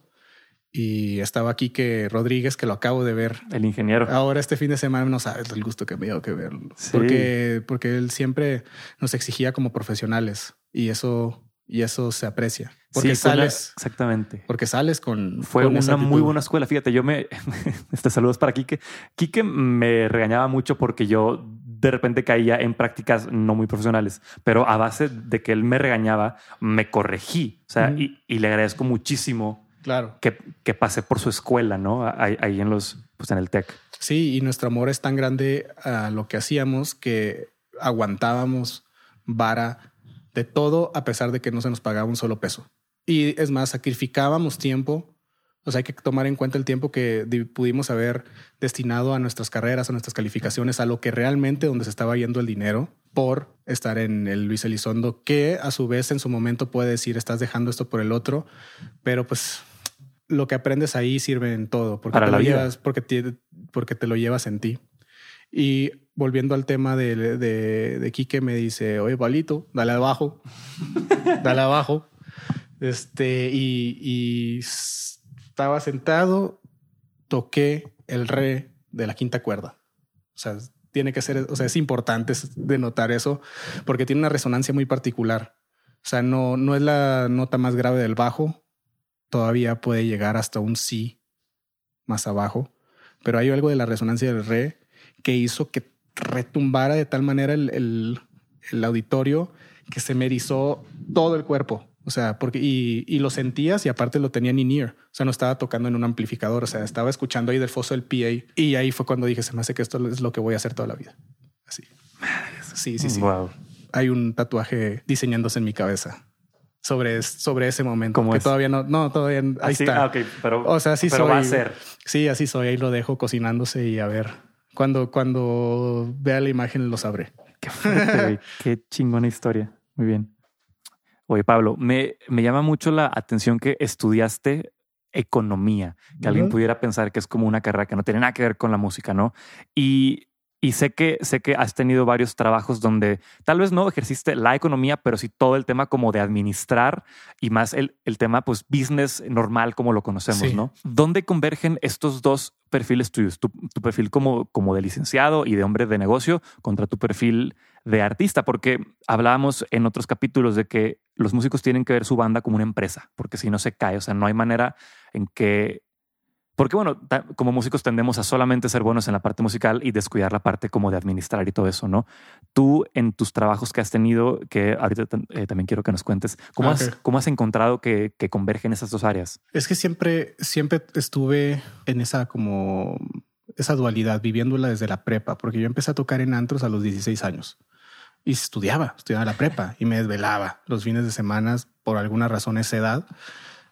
Y estaba aquí que Rodríguez, que lo acabo de ver. El ingeniero. Ahora este fin de semana no sabes el gusto que me dio que verlo. Porque, porque él siempre nos exigía como profesionales. Y eso y eso se aprecia. Porque sales. exactamente. Porque sales con. Fue una muy buena escuela. Fíjate, yo me. este saludos para Quique. Quique me regañaba mucho porque yo de repente caía en prácticas no muy profesionales, pero a base de que él me regañaba, me corregí. O sea, y, le agradezco muchísimo. Claro. Que, que pasé por su escuela, ¿no? Ahí, ahí en los, pues en el TEC. Sí, y nuestro amor es tan grande a lo que hacíamos que aguantábamos vara de todo a pesar de que no se nos pagaba un solo peso. Y es más, sacrificábamos tiempo. O sea, hay que tomar en cuenta el tiempo que pudimos haber destinado a nuestras carreras, a nuestras calificaciones, a lo que realmente donde se estaba yendo el dinero por estar en el Luis Elizondo, que a su vez en su momento puede decir estás dejando esto por el otro, pero pues lo que aprendes ahí sirve en todo, porque, te, lo llevas, porque, te, porque te lo llevas en ti. Y volviendo al tema de, de, de Quique, me dice, oye, Palito, dale abajo, dale abajo. Este, y, y estaba sentado, toqué el re de la quinta cuerda. O sea, tiene que ser, o sea, es importante denotar eso porque tiene una resonancia muy particular. O sea, no, no es la nota más grave del bajo, todavía puede llegar hasta un si más abajo, pero hay algo de la resonancia del re que hizo que retumbara de tal manera el, auditorio que se me erizó todo el cuerpo. O sea, porque y, lo sentías y aparte lo tenía in ear. O sea, no estaba tocando en un amplificador. O sea, estaba escuchando ahí del foso del PA. Y ahí fue cuando dije, se me hace que esto es lo que voy a hacer toda la vida. Así. Sí, sí, sí. Wow. Hay un tatuaje diseñándose en mi cabeza sobre, sobre ese momento. Como que todavía no, no, todavía ahí está. Ah, pero, o sea, así soy. va a ser. Sí, así soy. Ahí lo dejo cocinándose y a ver. Cuando, cuando vea la imagen lo sabré. Qué fuerte, Qué chingona historia. Muy bien. Oye, Pablo, me, me llama mucho la atención que estudiaste economía, que alguien pudiera pensar que es como una carrera que no tiene nada que ver con la música, ¿no? Y y sé que, sé que has tenido varios trabajos donde tal vez no ejerciste la economía, pero sí todo el tema como de administrar y más el, el tema pues business normal como lo conocemos, ¿no? ¿Dónde convergen estos dos perfiles tuyos? Tu, tu, perfil como, como de licenciado y de hombre de negocio contra tu perfil de artista, porque hablábamos en otros capítulos de que los músicos tienen que ver su banda como una empresa, porque si no se cae, o sea, no hay manera en que porque bueno, como músicos tendemos a solamente ser buenos en la parte musical y descuidar la parte como de administrar y todo eso, ¿no? Tú en tus trabajos que has tenido, que ahorita eh, también quiero que nos cuentes, ¿cómo, ah, has, ¿cómo has encontrado que, que, convergen esas dos áreas? Es que siempre, siempre estuve en esa como esa dualidad, viviéndola desde la prepa, porque yo empecé a tocar en antros a los 16 años y estudiaba, estudiaba la prepa y me desvelaba los fines de semana por alguna razón esa edad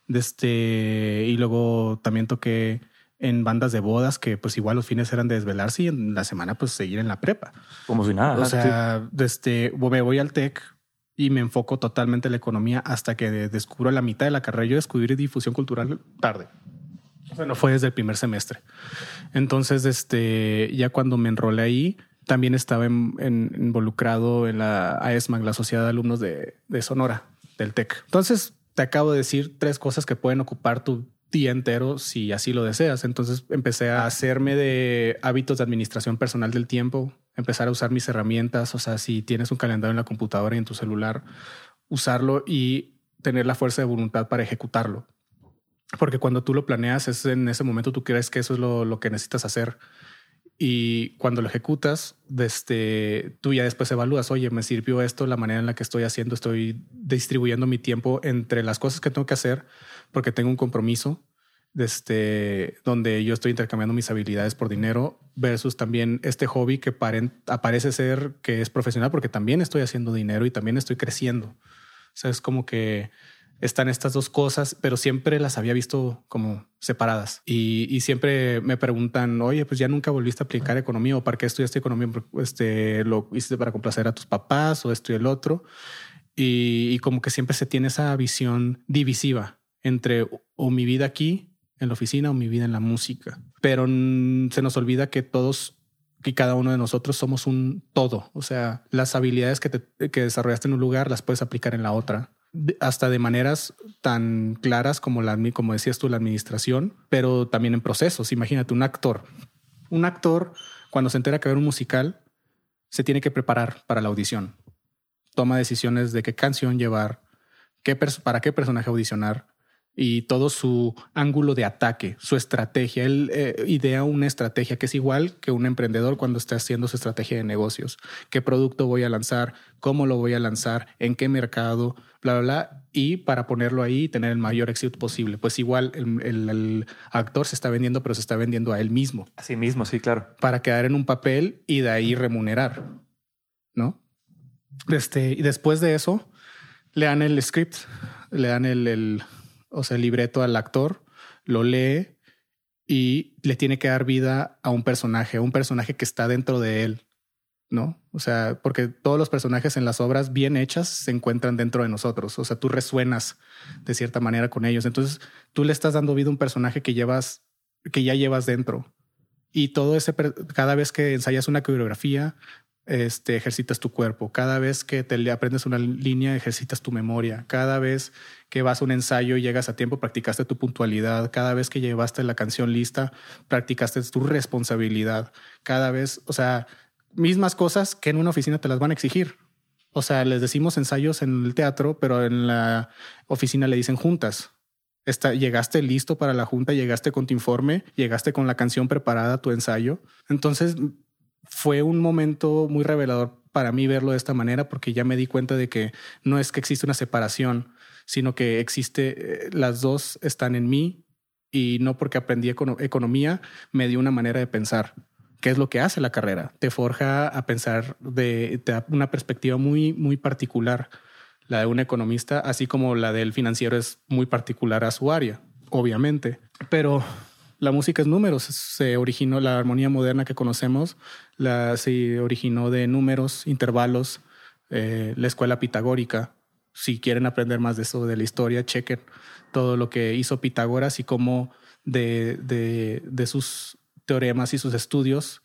este, y luego también toqué en bandas de bodas que pues igual los fines eran de desvelarse y en la semana pues seguir en la prepa. Como si nada. O sea, desde, me voy al TEC y me enfoco totalmente en la economía hasta que descubro la mitad de la carrera. Yo descubrí difusión cultural tarde. O sea, no fue desde el primer semestre. Entonces, este, ya cuando me enrolé ahí, también estaba involucrado en la AESMAG, la Sociedad de Alumnos de, de Sonora, del TEC. Entonces, te acabo de decir tres cosas que pueden ocupar tu día entero si así lo deseas. Entonces empecé a hacerme de hábitos de administración personal del tiempo, empezar a usar mis herramientas, o sea, si tienes un calendario en la computadora y en tu celular, usarlo y tener la fuerza de voluntad para ejecutarlo. Porque cuando tú lo planeas, es en ese momento tú crees que eso es lo, lo que necesitas hacer y cuando lo ejecutas, desde, tú ya después evalúas, oye, me sirvió esto, la manera en la que estoy haciendo, estoy distribuyendo mi tiempo entre las cosas que tengo que hacer porque tengo un compromiso desde donde yo estoy intercambiando mis habilidades por dinero versus también este hobby que aparece ser que es profesional porque también estoy haciendo dinero y también estoy creciendo. O sea, es como que están estas dos cosas, pero siempre las había visto como separadas. Y, siempre me preguntan, oye, pues ya nunca volviste a aplicar economía o para qué estudiaste economía, este, lo hiciste para complacer a tus papás o esto y el otro. Y, como que siempre se tiene esa visión divisiva entre o mi vida aquí en la oficina o mi vida en la música. Pero se nos olvida que todos que cada uno de nosotros somos un todo. O sea, las habilidades que, que desarrollaste en un lugar las puedes aplicar en la otra hasta de maneras tan claras como la, como decías tú, la administración, pero también en procesos. Imagínate un actor. Un actor, cuando se entera que va a un musical, se tiene que preparar para la audición. Toma decisiones de qué canción llevar, qué para qué personaje audicionar y todo su ángulo de ataque, su estrategia. Él eh, idea una estrategia que es igual que un emprendedor cuando está haciendo su estrategia de negocios. ¿Qué producto voy a lanzar? ¿Cómo lo voy a lanzar? ¿En qué mercado? Bla, bla, bla. Y para ponerlo ahí y tener el mayor éxito posible. Pues igual el, actor se está vendiendo, pero se está vendiendo a él mismo. A sí mismo, sí, claro. Para quedar en un papel y de ahí remunerar. ¿No? Este, y después de eso, le dan el script, le dan el o sea, el libreto al actor, lo lee y le tiene que dar vida a un personaje, un personaje que está dentro de él, ¿no? O sea, porque todos los personajes en las obras bien hechas se encuentran dentro de nosotros, o sea, tú resuenas de cierta manera con ellos, entonces tú le estás dando vida a un personaje que llevas, que ya llevas dentro. Y todo ese, cada vez que ensayas una coreografía, este, ejercitas tu cuerpo. Cada vez que te aprendes una línea, ejercitas tu memoria. Cada vez que vas a un ensayo y llegas a tiempo, practicaste tu puntualidad. Cada vez que llevaste la canción lista, practicaste tu responsabilidad. Cada vez, o sea, mismas cosas que en una oficina te las van a exigir. O sea, les decimos ensayos en el teatro, pero en la oficina le dicen juntas. Está, llegaste listo para la junta, llegaste con tu informe, llegaste con la canción preparada, tu ensayo. Entonces, fue un momento muy revelador para mí verlo de esta manera porque ya me di cuenta de que no es que existe una separación, sino que existe, eh, las dos están en mí y no porque aprendí economía me dio una manera de pensar. ¿Qué es lo que hace la carrera? Te forja a pensar de, una perspectiva muy, muy particular. La de un economista, así como la del financiero es muy particular a su área, obviamente. Pero la música es números. Se originó la armonía moderna que conocemos, la, se originó de números, intervalos, eh, la escuela pitagórica. Si quieren aprender más de eso, de la historia, chequen todo lo que hizo Pitágoras y cómo de, de, de sus teoremas y sus estudios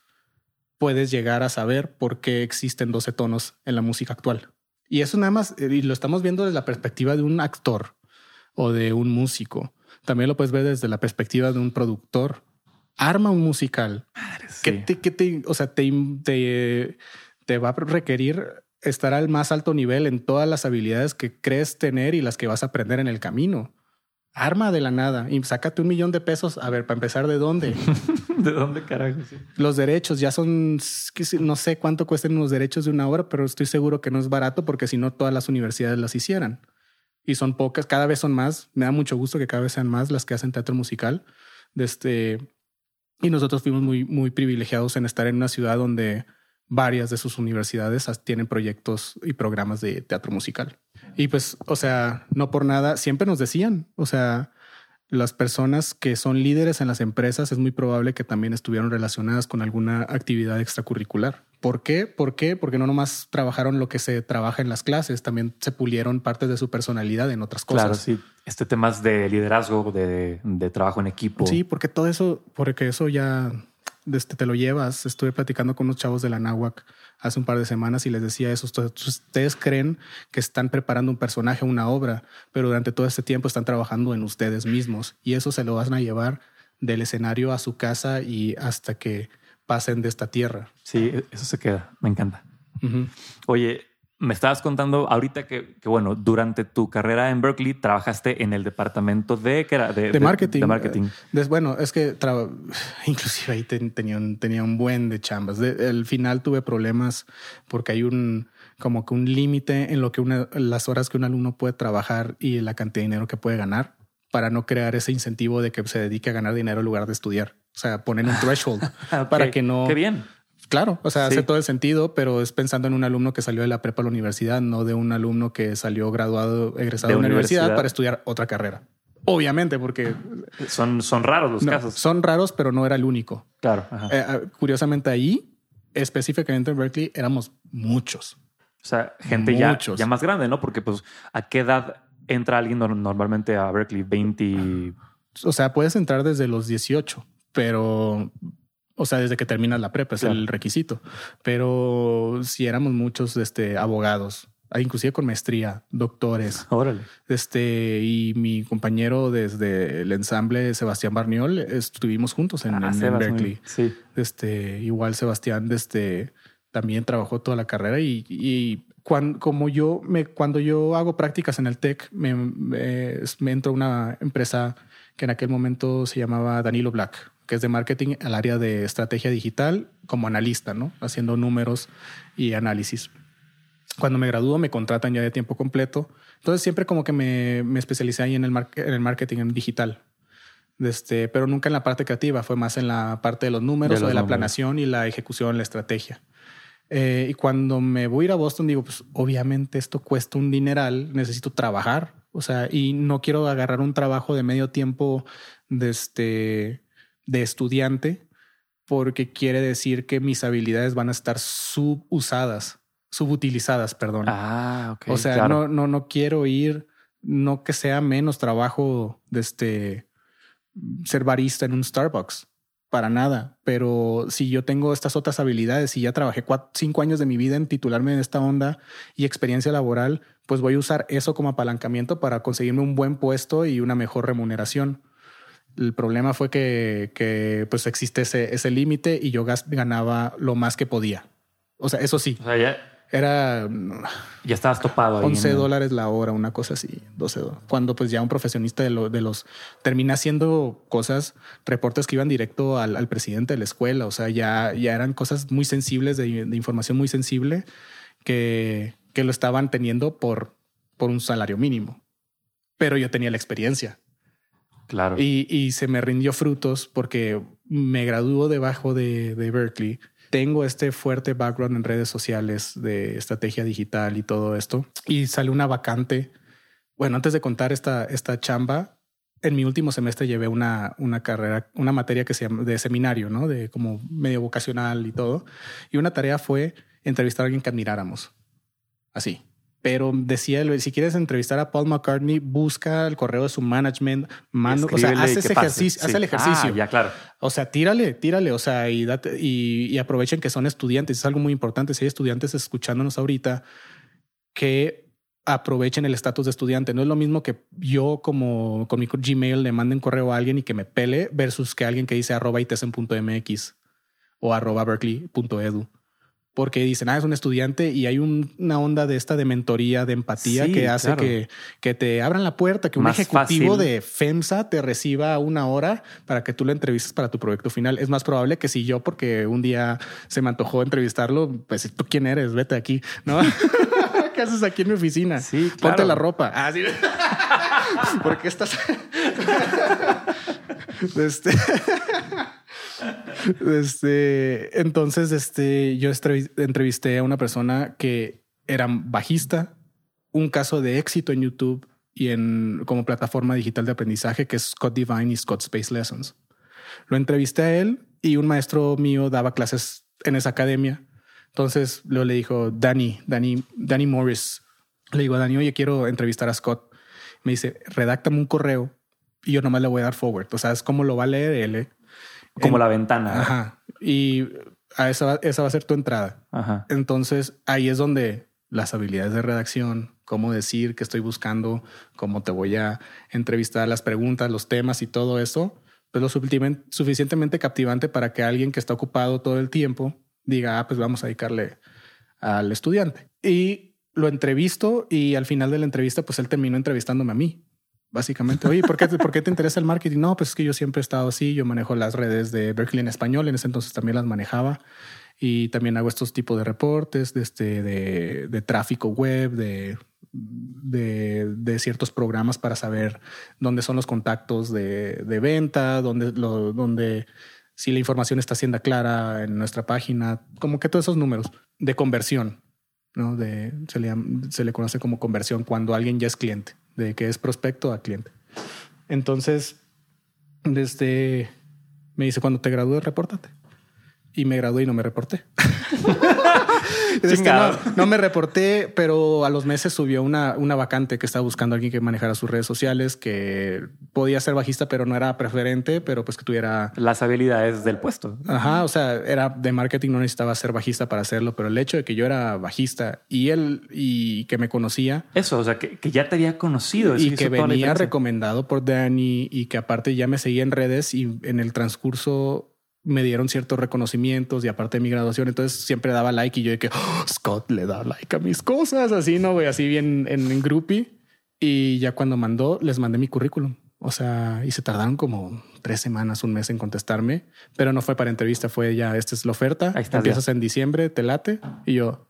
puedes llegar a saber por qué existen 12 tonos en la música actual. Y eso nada más, y lo estamos viendo desde la perspectiva de un actor o de un músico también lo puedes ver desde la perspectiva de un productor. Arma un musical que, te, o sea, te, te, va a requerir estar al más alto nivel en todas las habilidades que crees tener y las que vas a aprender en el camino. Arma de la nada y sácate un millón de pesos. A ver, para empezar, ¿de dónde? ¿De dónde carajo? Los derechos ya son, no sé cuánto cuesten los derechos de una obra, pero estoy seguro que no es barato porque si no todas las universidades las hicieran y son pocas, cada vez son más. Me da mucho gusto que cada vez sean más las que hacen teatro musical. este, y nosotros fuimos muy, muy privilegiados en estar en una ciudad donde varias de sus universidades tienen proyectos y programas de teatro musical. Y pues, o sea, no por nada, siempre nos decían, o sea, las personas que son líderes en las empresas es muy probable que también estuvieron relacionadas con alguna actividad extracurricular. ¿Por qué? ¿Por qué? Porque no nomás trabajaron lo que se trabaja en las clases, también se pulieron partes de su personalidad en otras cosas. Claro, sí. Este tema es de liderazgo, de, de trabajo en equipo. Sí, porque todo eso, porque eso ya este, te lo llevas. Estuve platicando con unos chavos de la náhuac hace un par de semanas y les decía eso. Ustedes creen que están preparando un personaje, una obra, pero durante todo este tiempo están trabajando en ustedes mismos y eso se lo van a llevar del escenario a su casa y hasta que pasen de esta tierra. Sí, eso se queda. Me encanta. Oye, me estabas contando ahorita que, bueno, durante tu carrera en Berkeley trabajaste en el departamento de, ¿qué era? De, marketing. De, marketing. bueno, es que inclusive ahí tenía, un, tenía un buen de chambas. al final tuve problemas porque hay un como que un límite en lo que una, las horas que un alumno puede trabajar y la cantidad de dinero que puede ganar para no crear ese incentivo de que se dedique a ganar dinero en lugar de estudiar. O sea, poner un threshold para que no. Qué bien Claro, o sea, hace todo el sentido, pero es pensando en un alumno que salió de la prepa a la universidad, no de un alumno que salió graduado, egresado de, una universidad. para estudiar otra carrera. Obviamente, porque son, son raros los casos. Son raros, pero no era el único. Claro. Eh, ah, curiosamente, ahí, específicamente en Berkeley, éramos muchos. O sea, gente ya, ya más grande, ¿no? Porque, pues, ¿a qué edad entra alguien normalmente a Berkeley? 20. O sea, puedes entrar desde los 18, pero o sea, desde que terminas la prepa es el requisito. Pero si éramos muchos este, abogados, inclusive con maestría, doctores. Órale. Este, y mi compañero desde el ensamble, Sebastián Barniol, estuvimos juntos en, ah, Berkeley. Sí. Este, igual Sebastián, este, también trabajó toda la carrera y, cuando, como yo me, cuando yo hago prácticas en el TEC, me, me, me entro a una empresa que en aquel momento se llamaba Danilo Black, que es de marketing al área de estrategia digital como analista, ¿no? Haciendo números y análisis. Cuando me gradúo me contratan ya de tiempo completo. Entonces siempre como que me, me especialicé ahí en el, en el marketing en digital. Este, pero nunca en la parte creativa, fue más en la parte de los números de o de la planación y la ejecución, la estrategia. Eh, y cuando me voy a ir a Boston, digo, pues obviamente esto cuesta un dineral, necesito trabajar, o sea, y no quiero agarrar un trabajo de medio tiempo de, este, de estudiante, porque quiere decir que mis habilidades van a estar subusadas, subutilizadas, perdón. Ah, ok. O sea, no, no, no quiero ir, no que sea menos trabajo de este ser barista en un Starbucks para nada, pero si yo tengo estas otras habilidades y ya trabajé cuatro, cinco años de mi vida en titularme en esta onda y experiencia laboral, pues voy a usar eso como apalancamiento para conseguirme un buen puesto y una mejor remuneración. El problema fue que, que pues existe ese, ese límite y yo ganaba lo más que podía. O sea, eso sí. O sea, ya, era... Ya estabas topado. 11 dólares la hora, una cosa así, 12 dólares. Cuando pues ya un profesionista de, de los... Termina haciendo cosas, reportes que iban directo al, al, presidente de la escuela. O sea, ya, ya eran cosas muy sensibles, de, de información muy sensible, que, que lo estaban teniendo por, por un salario mínimo. Pero yo tenía la experiencia. Claro. Y, se me rindió frutos porque me graduó debajo de, de Berkeley tengo este fuerte background en redes sociales de estrategia digital y todo esto. Y sale una vacante. Bueno, antes de contar esta, esta chamba, en mi último semestre llevé una, una carrera, una materia que se llama de seminario, ¿no? De como medio vocacional y todo. Y una tarea fue entrevistar a alguien que admiráramos. Así pero decía, si quieres entrevistar a Paul McCartney, busca el correo de su management, mando, o sea, haz ese ejercicio, haz el ejercicio. Ah, ya, claro. O sea, tírale, tírale, o sea, y, date, y, y, aprovechen que son estudiantes. Es algo muy importante. Si hay estudiantes escuchándonos ahorita, que aprovechen el estatus de estudiante. No es lo mismo que yo como con mi Gmail le manden correo a alguien y que me pele versus que alguien que dice arroba itesen.mx o arroba berkeley.edu porque dicen, ah, es un estudiante y hay un, una onda de esta de mentoría, de empatía que hace claro. que, que, te abran la puerta, que un más ejecutivo fácil. de FEMSA te reciba una hora para que tú lo entrevistes para tu proyecto final. Es más probable que si yo, porque un día se me antojó entrevistarlo, pues tú quién eres, vete aquí, ¿no? ¿Qué haces aquí en mi oficina? Sí, claro. Ponte la ropa. Ah, sí. ¿Por qué estás? este... Este, entonces, este, yo entrevisté a una persona que era bajista, un caso de éxito en YouTube y en como plataforma digital de aprendizaje que es Scott Divine y Scott Space Lessons. Lo entrevisté a él y un maestro mío daba clases en esa academia. Entonces le dijo, Danny, Danny, Danny Morris. Le digo, Danny, oye, quiero entrevistar a Scott. Me dice, redáctame un correo y yo nomás le voy a dar forward. O sea, es como lo va a leer él. Como en, la ventana. Ajá. Y a esa, esa va a ser tu entrada. Ajá. Entonces ahí es donde las habilidades de redacción, cómo decir que estoy buscando, cómo te voy a entrevistar, las preguntas, los temas y todo eso, pues lo suficientemente captivante para que alguien que está ocupado todo el tiempo diga, ah, pues vamos a dedicarle al estudiante. Y lo entrevisto y al final de la entrevista, pues él terminó entrevistándome a mí básicamente. Oye, ¿por qué, ¿por qué te interesa el marketing? No, pues es que yo siempre he estado así. Yo manejo las redes de Berkeley en español. En ese entonces también las manejaba. Y también hago estos tipos de reportes de, este, de, de tráfico web, de, de, de, ciertos programas para saber dónde son los contactos de, de venta, dónde, lo, dónde si la información está siendo clara en nuestra página, como que todos esos números de conversión. ¿no? De, se, le, se le conoce como conversión cuando alguien ya es cliente de que es prospecto a cliente. Entonces, desde me dice cuando te gradúes, repórtate. Y me gradué y no me reporté. este, no, no, me reporté, pero a los meses subió una, una vacante que estaba buscando a alguien que manejara sus redes sociales, que podía ser bajista, pero no era preferente, pero pues que tuviera las habilidades del puesto. Ajá. O sea, era de marketing, no necesitaba ser bajista para hacerlo, pero el hecho de que yo era bajista y él y que me conocía. Eso, o sea, que, que ya te había conocido. Y que venía recomendado por Danny y que aparte ya me seguía en redes y en el transcurso me dieron ciertos reconocimientos y aparte de mi graduación, entonces siempre daba like y yo de que "Oh, Scott le da like a mis cosas, así, ¿no? Güey, así bien en, en groupie. Y ya cuando mandó, les mandé mi currículum. O sea, y se tardaron como tres semanas, un mes en contestarme, pero no fue para entrevista, fue ya, esta es la oferta, Ahí empiezas en diciembre, te late. Y yo,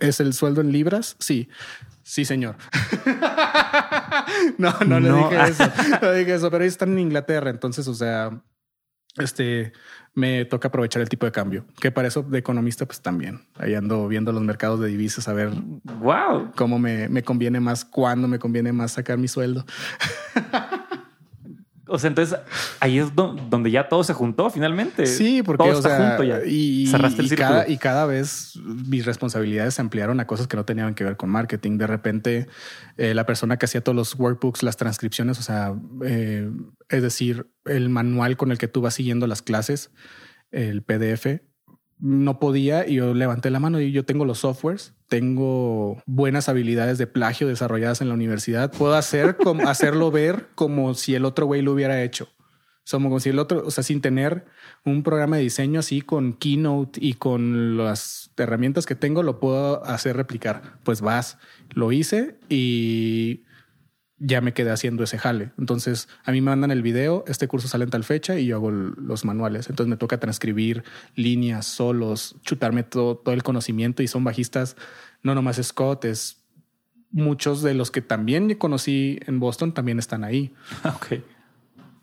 ¿es el sueldo en libras? Sí, sí, señor. no, no, le No. dije eso, no dije eso, pero ellos están en Inglaterra, entonces, o sea, este, me toca aprovechar el tipo de cambio, que para eso de economista, pues también, ahí ando viendo los mercados de divisas a ver Wow. cómo me, me conviene más, cuándo me conviene más sacar mi sueldo. O sea, entonces ahí es do- donde ya todo se juntó finalmente. Sí, porque todo o está sea, junto ya. y, Cerraste el y círculo. cada, y cada vez mis responsabilidades se ampliaron a cosas que no tenían que ver con marketing. De repente, eh, la persona que hacía todos los workbooks, las transcripciones, o sea, eh, es decir, el manual con el que tú vas siguiendo las clases, el PDF, no podía y yo levanté la mano y yo tengo los softwares, tengo buenas habilidades de plagio desarrolladas en la universidad. Puedo hacer como hacerlo ver como si el otro güey lo hubiera hecho. Somos como si el otro, o sea, sin tener un programa de diseño así con Keynote y con las herramientas que tengo, lo puedo hacer replicar. Pues vas, lo hice y ya me quedé haciendo ese jale. Entonces, a mí me mandan el video, este curso sale en tal fecha y yo hago los manuales. Entonces, me toca transcribir líneas, solos, chutarme todo, todo el conocimiento y son bajistas, no nomás Scott, es muchos de los que también conocí en Boston también están ahí. Ok.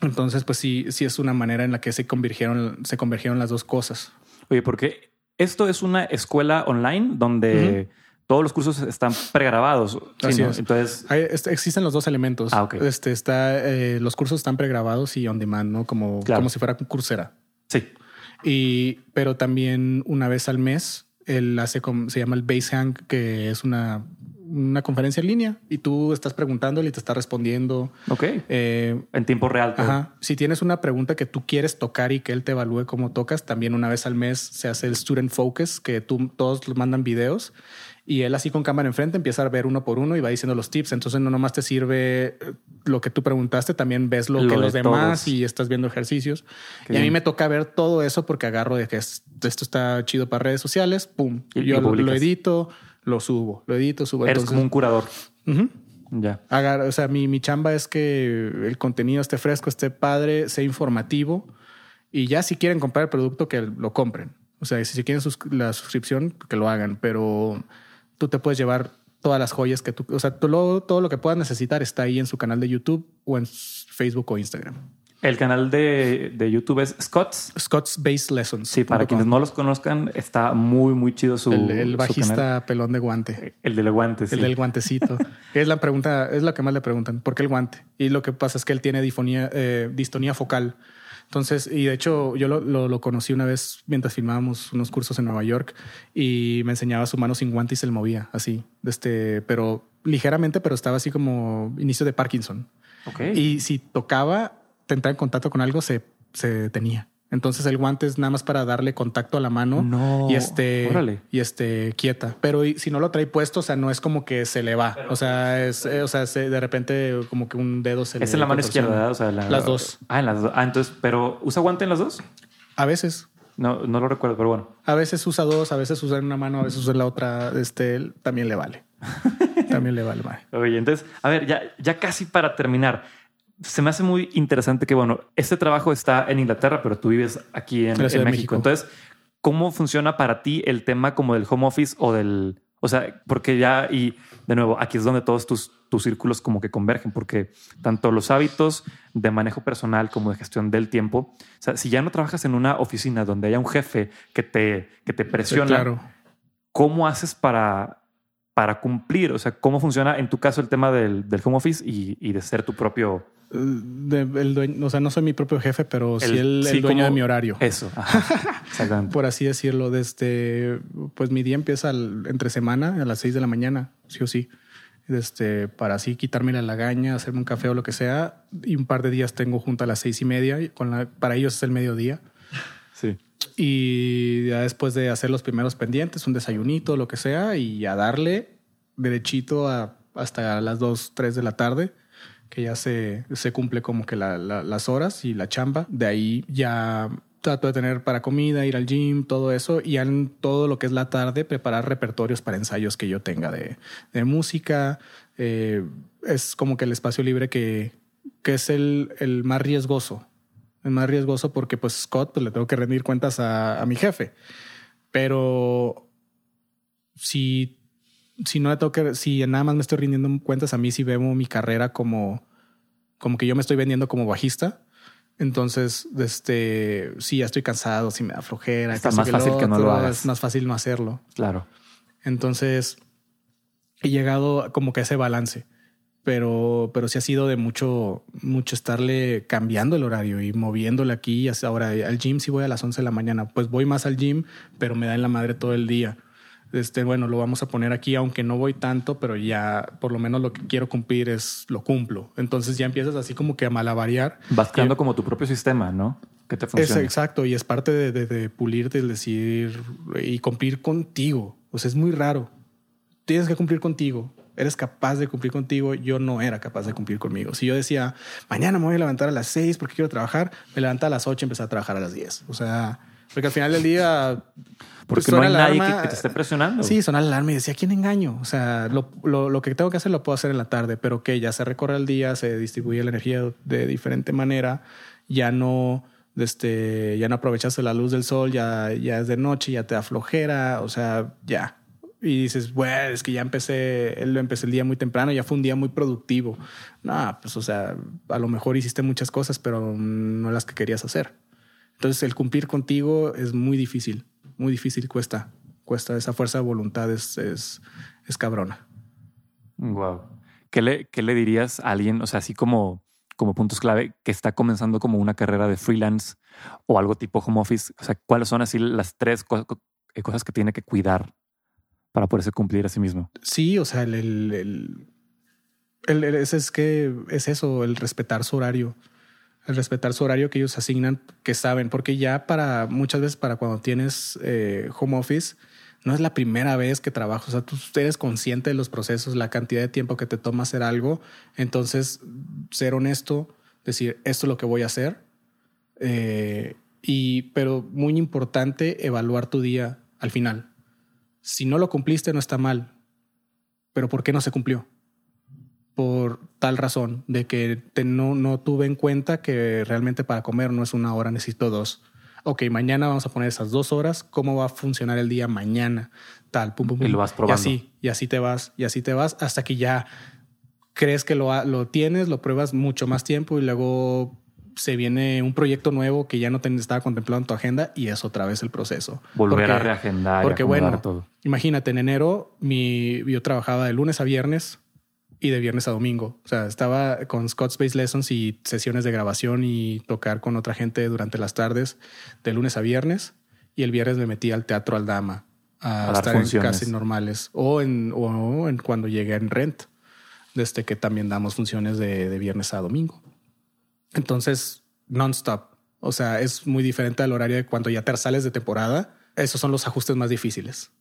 Entonces, pues sí, sí es una manera en la que se convergieron, se convergieron las dos cosas. Oye, porque esto es una escuela online donde todos los cursos están pregrabados. Sí, Así. Entonces, Hay- este, existen los dos elementos. Ah, ok. Este está, eh, los cursos están pregrabados y on demand, ¿no? Como, Claro. como si fuera un Coursera. sí. Y, pero también una vez al mes, él hace, como- se llama el Basehang, que es una, una conferencia en línea y tú estás preguntándole y te está respondiendo. Ok. Eh, En tiempo real. todo. Ajá. Si tienes una pregunta que tú quieres tocar y que él te evalúe cómo tocas, también una vez al mes se hace el Student Focus, que tú todos mandan videos y él así con cámara enfrente empieza a ver uno por uno y va diciendo los tips. Entonces no nomás te sirve eh, lo que tú preguntaste, también ves lo, Lo que de los demás todos. y estás viendo ejercicios. Qué y a mí bien. me toca ver todo eso porque agarro de que es- esto está chido para redes sociales, pum. Y yo lo lo, lo edito, lo subo, lo edito, subo. Eres Entonces, como un curador. Ujú. Ya. Agar- o sea, mi, mi chamba es que el contenido esté fresco, esté padre, sea informativo y ya si quieren comprar el producto, que lo compren. O sea, si quieren la suscripción, que lo hagan, pero tú te puedes llevar todas las joyas que tú, o sea, tú lo- todo lo que puedas necesitar está ahí en su canal de YouTube o en Facebook o Instagram. El canal de, de YouTube es Scott's. Scott's Base Lessons. Sí, para quienes no los conozcan, está muy, muy chido su, el, el su bajista canal. pelón de guante. El del guante, sí. El del guantecito. es la pregunta, es la que más le preguntan. ¿Por qué el guante? Y lo que pasa es que él tiene difonía, eh, distonía focal. Entonces, y de hecho, yo lo, lo- lo conocí una vez mientras filmábamos unos cursos en Nueva York y me enseñaba su mano sin guante y se le movía así, este, pero ligeramente, pero estaba así como inicio de Parkinson. Y si tocaba, te entraba en contacto con algo, se, se tenía. Entonces el guante es nada más para darle contacto a la mano No, y este órale. y este quieta. Pero y- si no lo trae puesto, o sea, no es como que se le va. O sea, es, eh, o sea, se- de repente como que un dedo se le es en la mano contorsiona. izquierda, ¿verdad? O sea, la- Las dos. Ah, en las dos. Ah, entonces, pero ¿usa guante en las dos? A veces. No, no lo recuerdo, pero bueno. A veces usa dos, a veces usa en una mano, a veces usa en la otra. Este él también le vale. también le vale. vale. Oye, entonces, a ver, ya, ya casi para terminar. Se me hace muy interesante que, bueno, este trabajo está en Inglaterra, pero tú vives aquí en, México. Entonces, ¿cómo funciona para ti el tema como del home office o del... O sea, porque ya, y de nuevo, aquí es donde todos tus, tus círculos como que convergen, porque tanto los hábitos de manejo personal como de gestión del tiempo, o sea, si ya no trabajas en una oficina donde haya un jefe que te, que te Sí, presiona, claro. ¿cómo haces para, para cumplir? O sea, ¿cómo funciona en tu caso el tema del, del home office y, y de ser tu propio... De- el dueño, o sea, no soy mi propio jefe, pero sí El- el, el sí, dueño como- de mi horario. Eso. Ajá, exactamente. por así decirlo, desde pues mi día empieza al- entre semana a las 6 de la mañana, sí o sí. Este, para así quitarme la lagaña, hacerme un café o lo que sea. Y un par de días tengo junto a las seis y media. y Con la, para ellos es el mediodía. Sí. Y ya después de hacer los primeros pendientes, un desayunito, lo que sea, y a darle derechito a, hasta las 2, 3 de la tarde, que ya se, se cumple como que la- la- las horas y la chamba. De ahí ya trato de tener para comida, ir al gym, todo eso, y en todo lo que es la tarde, preparar repertorios para ensayos que yo tenga de, de música. Eh, es como que el espacio libre que, que es el, el, más riesgoso. El más riesgoso porque pues Scott pues, le tengo que rendir cuentas a, a mi jefe. Pero si, si no le tengo que, si nada más me estoy rindiendo cuentas a mí, si veo mi carrera como, como que yo me estoy vendiendo como bajista, entonces, este, sí, ya estoy cansado, si me da flojera. Está más fácil que no lo hagas. Es más fácil no hacerlo. Claro. Entonces, he llegado como que a ese balance, pero, pero sí ha sido de mucho, mucho estarle cambiando el horario y moviéndole aquí. Ahora al gym sí voy a las 11 de la mañana, pues voy más al gym, pero me da en la madre todo el día este, bueno, lo vamos a poner aquí, aunque no voy tanto, pero ya por lo menos lo que quiero cumplir es lo cumplo. Entonces ya empiezas así como que a malavariar. Vas creando como tu propio sistema, ¿no? Que te funcione. Es exacto, y es parte de, de, de pulirte, es decir, y cumplir contigo. O sea, es muy raro. Tienes que cumplir contigo. Eres capaz de cumplir contigo. Yo no era capaz de cumplir conmigo. Si yo decía, mañana me voy a levantar a las seis porque quiero trabajar, me levantaba a las ocho y empecé a trabajar a las diez. O sea, porque al final del día porque no hay nadie que, te esté presionando. Sí, suena la alarma y decía, ¿quién engaño? O sea, lo, lo, lo, que tengo que hacer lo puedo hacer en la tarde, pero que ya se recorre el día, se distribuye la energía de diferente manera, ya no, este, ya no aprovechaste la luz del sol, ya, ya es de noche, ya te da flojera, o sea, ya. Y dices, bueno, es que ya empecé, lo empecé el día muy temprano, ya fue un día muy productivo. No, pues, o sea, a lo mejor hiciste muchas cosas, pero no las que querías hacer. Entonces, el cumplir contigo es muy difícil muy difícil, cuesta, cuesta. Esa fuerza de voluntad es, es, es cabrona. Wow. ¿Qué le, ¿Qué le dirías a alguien, o sea, así como, como puntos clave, que está comenzando como una carrera de freelance o algo tipo home office? O sea, ¿cuáles son así las tres cosas, eh, cosas que tiene que cuidar para poderse cumplir a sí mismo? Sí, o sea, el, el, el, el es que es eso, el respetar su horario el respetar su horario que ellos asignan, que saben, porque ya para muchas veces para cuando tienes eh, home office, no es la primera vez que trabajas, o sea, tú eres consciente de los procesos, la cantidad de tiempo que te toma hacer algo, entonces ser honesto, decir, esto es lo que voy a hacer, eh, y, pero muy importante evaluar tu día al final. Si no lo cumpliste, no está mal, pero ¿por qué no se cumplió? Por tal razón, de que no, no tuve en cuenta que realmente para comer no es una hora, necesito dos. Ok, mañana vamos a poner esas dos horas. ¿Cómo va a funcionar el día mañana? Tal, pum, pum, pum. Y lo vas probando. Y así, y así te vas, y así te vas hasta que ya crees que lo, lo tienes, lo pruebas mucho más tiempo y luego se viene un proyecto nuevo que ya no te estaba contemplado en tu agenda y es otra vez el proceso. Volver a reagendar. Porque bueno, todo. imagínate, en enero mi, yo trabajaba de lunes a viernes y de viernes a domingo. O sea, estaba con Scott Space Lessons y sesiones de grabación y tocar con otra gente durante las tardes de lunes a viernes. Y el viernes me metí al Teatro Aldama a, estar en casi normales o en, o en cuando llegué en Rent, desde que también damos funciones de, de viernes a domingo. Entonces, non-stop. O sea, es muy diferente al horario de cuando ya te sales de temporada. Esos son los ajustes más difíciles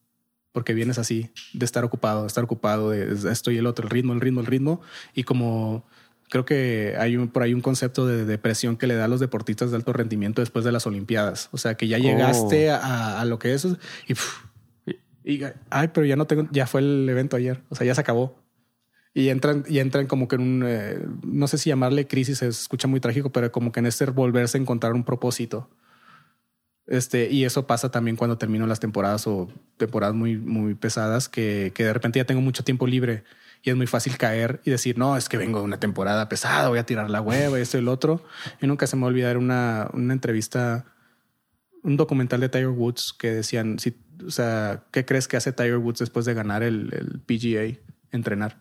porque vienes así de estar ocupado, de estar ocupado, de esto y el otro, el ritmo, el ritmo, el ritmo. Y como creo que hay un, por ahí un concepto de depresión que le da a los deportistas de alto rendimiento después de las Olimpiadas. O sea, que ya llegaste oh. a, a, lo que es y, y, ay, pero ya no tengo, ya fue el evento ayer. O sea, ya se acabó. Y entran, y entran como que en un, eh, no sé si llamarle crisis, se escucha muy trágico, pero como que en este volverse a encontrar un propósito. Este, y eso pasa también cuando termino las temporadas o temporadas muy, muy pesadas, que, que de repente ya tengo mucho tiempo libre y es muy fácil caer y decir, no, es que vengo de una temporada pesada, voy a tirar la hueva, esto y el otro. Y nunca se me va a olvidar una, una entrevista, un documental de Tiger Woods que decían, si, o sea, ¿qué crees que hace Tiger Woods después de ganar el, el PGA? Entrenar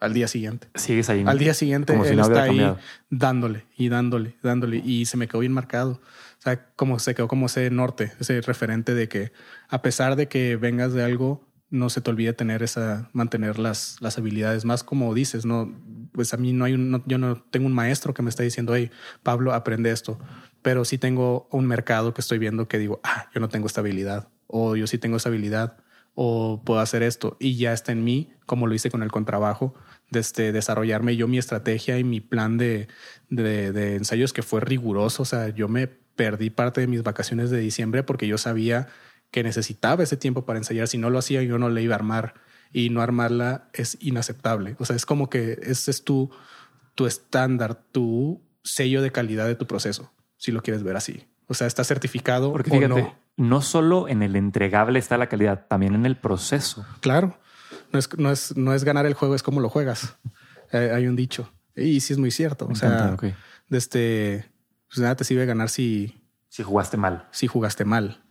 al día siguiente. Sigues ahí. Al día siguiente él está ahí dándole y dándole, dándole y se me quedó bien marcado. O sea, como se quedó como ese norte, ese referente de que a pesar de que vengas de algo, no se te olvide tener esa, mantener las, las habilidades. Más como dices, no, pues a mí no hay un, yo no tengo un maestro que me está diciendo, hey, Pablo, aprende esto. Pero sí tengo un mercado que estoy viendo que digo, ah, yo no tengo esta habilidad. O yo sí tengo esa habilidad. O puedo hacer esto. Y ya está en mí, como lo hice con el contrabajo este, desarrollarme yo mi estrategia y mi plan de, de, de, ensayos que fue riguroso. O sea, yo me perdí parte de mis vacaciones de diciembre porque yo sabía que necesitaba ese tiempo para ensayar. Si no lo hacía, yo no le iba a armar y no armarla es inaceptable. O sea, es como que ese es tu, tu estándar, tu sello de calidad de tu proceso, si lo quieres ver así. O sea, está certificado Porque o fíjate, no. no solo en el entregable está la calidad, también en el proceso. Claro, no es, no es, no es ganar el juego, es como lo juegas. Eh, hay un dicho y sí es muy cierto. Me o sea, encanta, de este, pues nada te sirve ganar si, Si jugaste mal. si jugaste mal.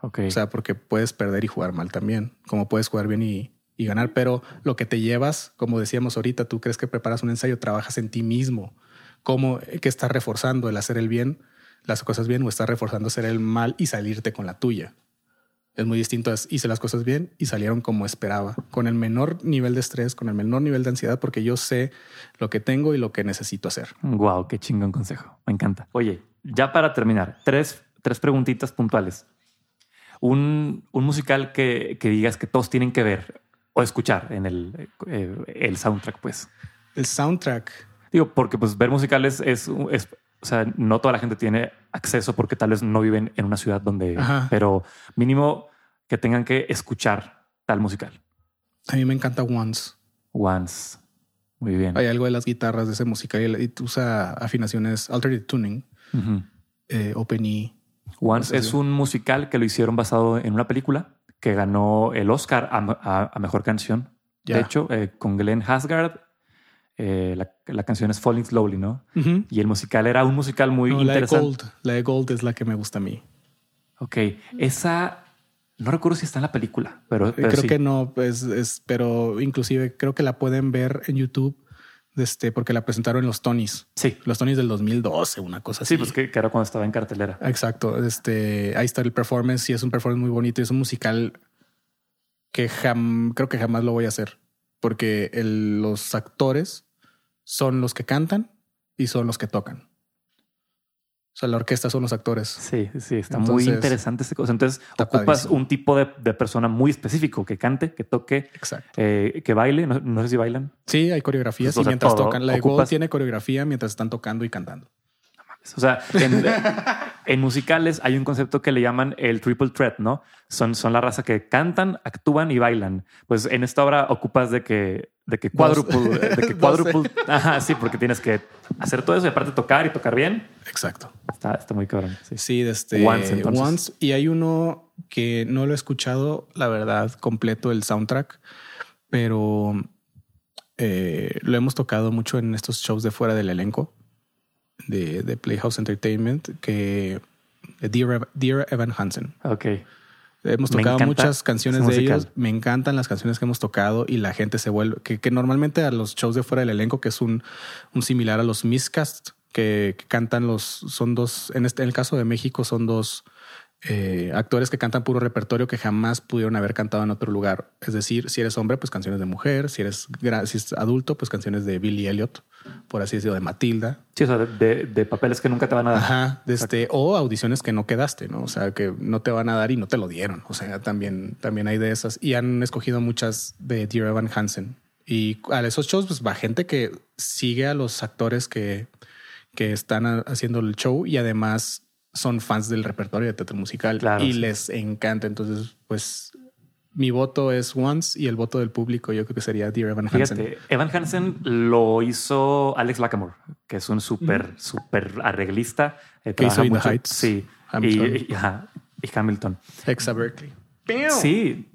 Ok. O sea, porque puedes perder y jugar mal también, como puedes jugar bien y, y ganar, pero lo que te llevas, como decíamos ahorita, tú crees que preparas un ensayo, trabajas en ti mismo, como que estás reforzando el hacer el bien, las cosas bien, o estás reforzando hacer el mal y salirte con la tuya. Es muy distinto. es, Hice las cosas bien y salieron como esperaba, con el menor nivel de estrés, con el menor nivel de ansiedad, porque yo sé lo que tengo y lo que necesito hacer. Wow, qué chingón consejo. Me encanta. Oye, ya para terminar, tres, tres preguntitas puntuales. Un, un musical que, que digas que todos tienen que ver o escuchar en el, eh, el soundtrack, pues. El soundtrack. Digo, porque pues ver musicales es, es- o sea, no toda la gente tiene acceso porque tal vez no viven en una ciudad donde, Ajá. pero mínimo que tengan que escuchar tal musical. A mí me encanta Once. Once. Muy bien. Hay algo de las guitarras de ese musical y usa afinaciones, alternate tuning, eh, Open E. Once es un musical que lo hicieron basado en una película que ganó el Oscar a, a- a mejor canción. Ya. De hecho, eh, con Glenn Hasgard, eh, la, la canción es Falling Slowly, ¿no? Y el musical era un musical muy No, la de interesante. Gold. La de Gold es la que me gusta a mí. Ok, esa no recuerdo si está en la película, pero, pero Eh, creo sí. que no, pues, es, pero inclusive creo que la pueden ver en YouTube este, porque la presentaron en los Tonys. Sí, Los Tonys del 2012, una cosa así. sí, pues que, que era cuando estaba en cartelera. Exacto. Este, ahí está el performance y es un performance muy bonito. y Es un musical que jam- creo que jamás lo voy a hacer porque el- los actores son los que cantan y son los que tocan. O sea, la orquesta son los actores. Sí, sí, está muy interesante esta cosa. Entonces, ocupas padrísimo. un tipo de, de persona muy específico que cante, que toque, eh, que baile. No, no sé si bailan. Sí, hay coreografías y mientras todo. tocan, la Ocupas- tiene coreografía mientras están tocando y cantando. O sea, en, en musicales hay un concepto que le llaman el triple threat, ¿no? Son, son la raza que cantan, actúan y bailan. Pues en esta obra ocupas de que, de que cuádruple, de que cuádruple, ajá, sí, porque tienes que hacer todo eso y aparte tocar y tocar bien. Exacto. Está, está muy cabrón. sí. Sí, de este Once, entonces. Once. Y hay uno que no lo he escuchado, la verdad, completo el soundtrack, pero eh, lo hemos tocado mucho en estos shows de fuera del elenco de, de Playhouse Entertainment, que de Dear, Dear Evan Hansen. Ok. Hemos tocado muchas canciones de ellos. Me encantan las canciones que hemos tocado y la gente se vuelve, que, que normalmente a los shows de fuera del elenco, que es un, un similar a los miscast, que, que cantan los, son dos, en, este, en el caso de México son dos eh, actores que cantan puro repertorio que jamás pudieron haber cantado en otro lugar. Es decir, si eres hombre, pues canciones de mujer, si eres, si adulto, pues canciones de Billy Elliot, por así decirlo, de Matilda. Sí, o sea, de, papeles que nunca te van a dar. Ajá, este, o audiciones que no quedaste, ¿no? O sea, que no te van a dar y no te lo dieron. O sea, también, también hay de esas. Y han escogido muchas de Dear Evan Hansen. Y a esos shows, pues va gente que sigue a los actores que, que están haciendo el show y además son fans del repertorio de teatro musical Claro, y sí. les encanta. Entonces, pues mi voto es Once y el voto del público yo creo que sería Dear Evan Hansen. Fíjate, Evan Hansen lo hizo Alex Lacamoire, que es un súper, súper arreglista. eh, Que hizo In the Heights, Sí. Hamilton. Y, y- ajá, y Hamilton. Exa Berkeley. Sí.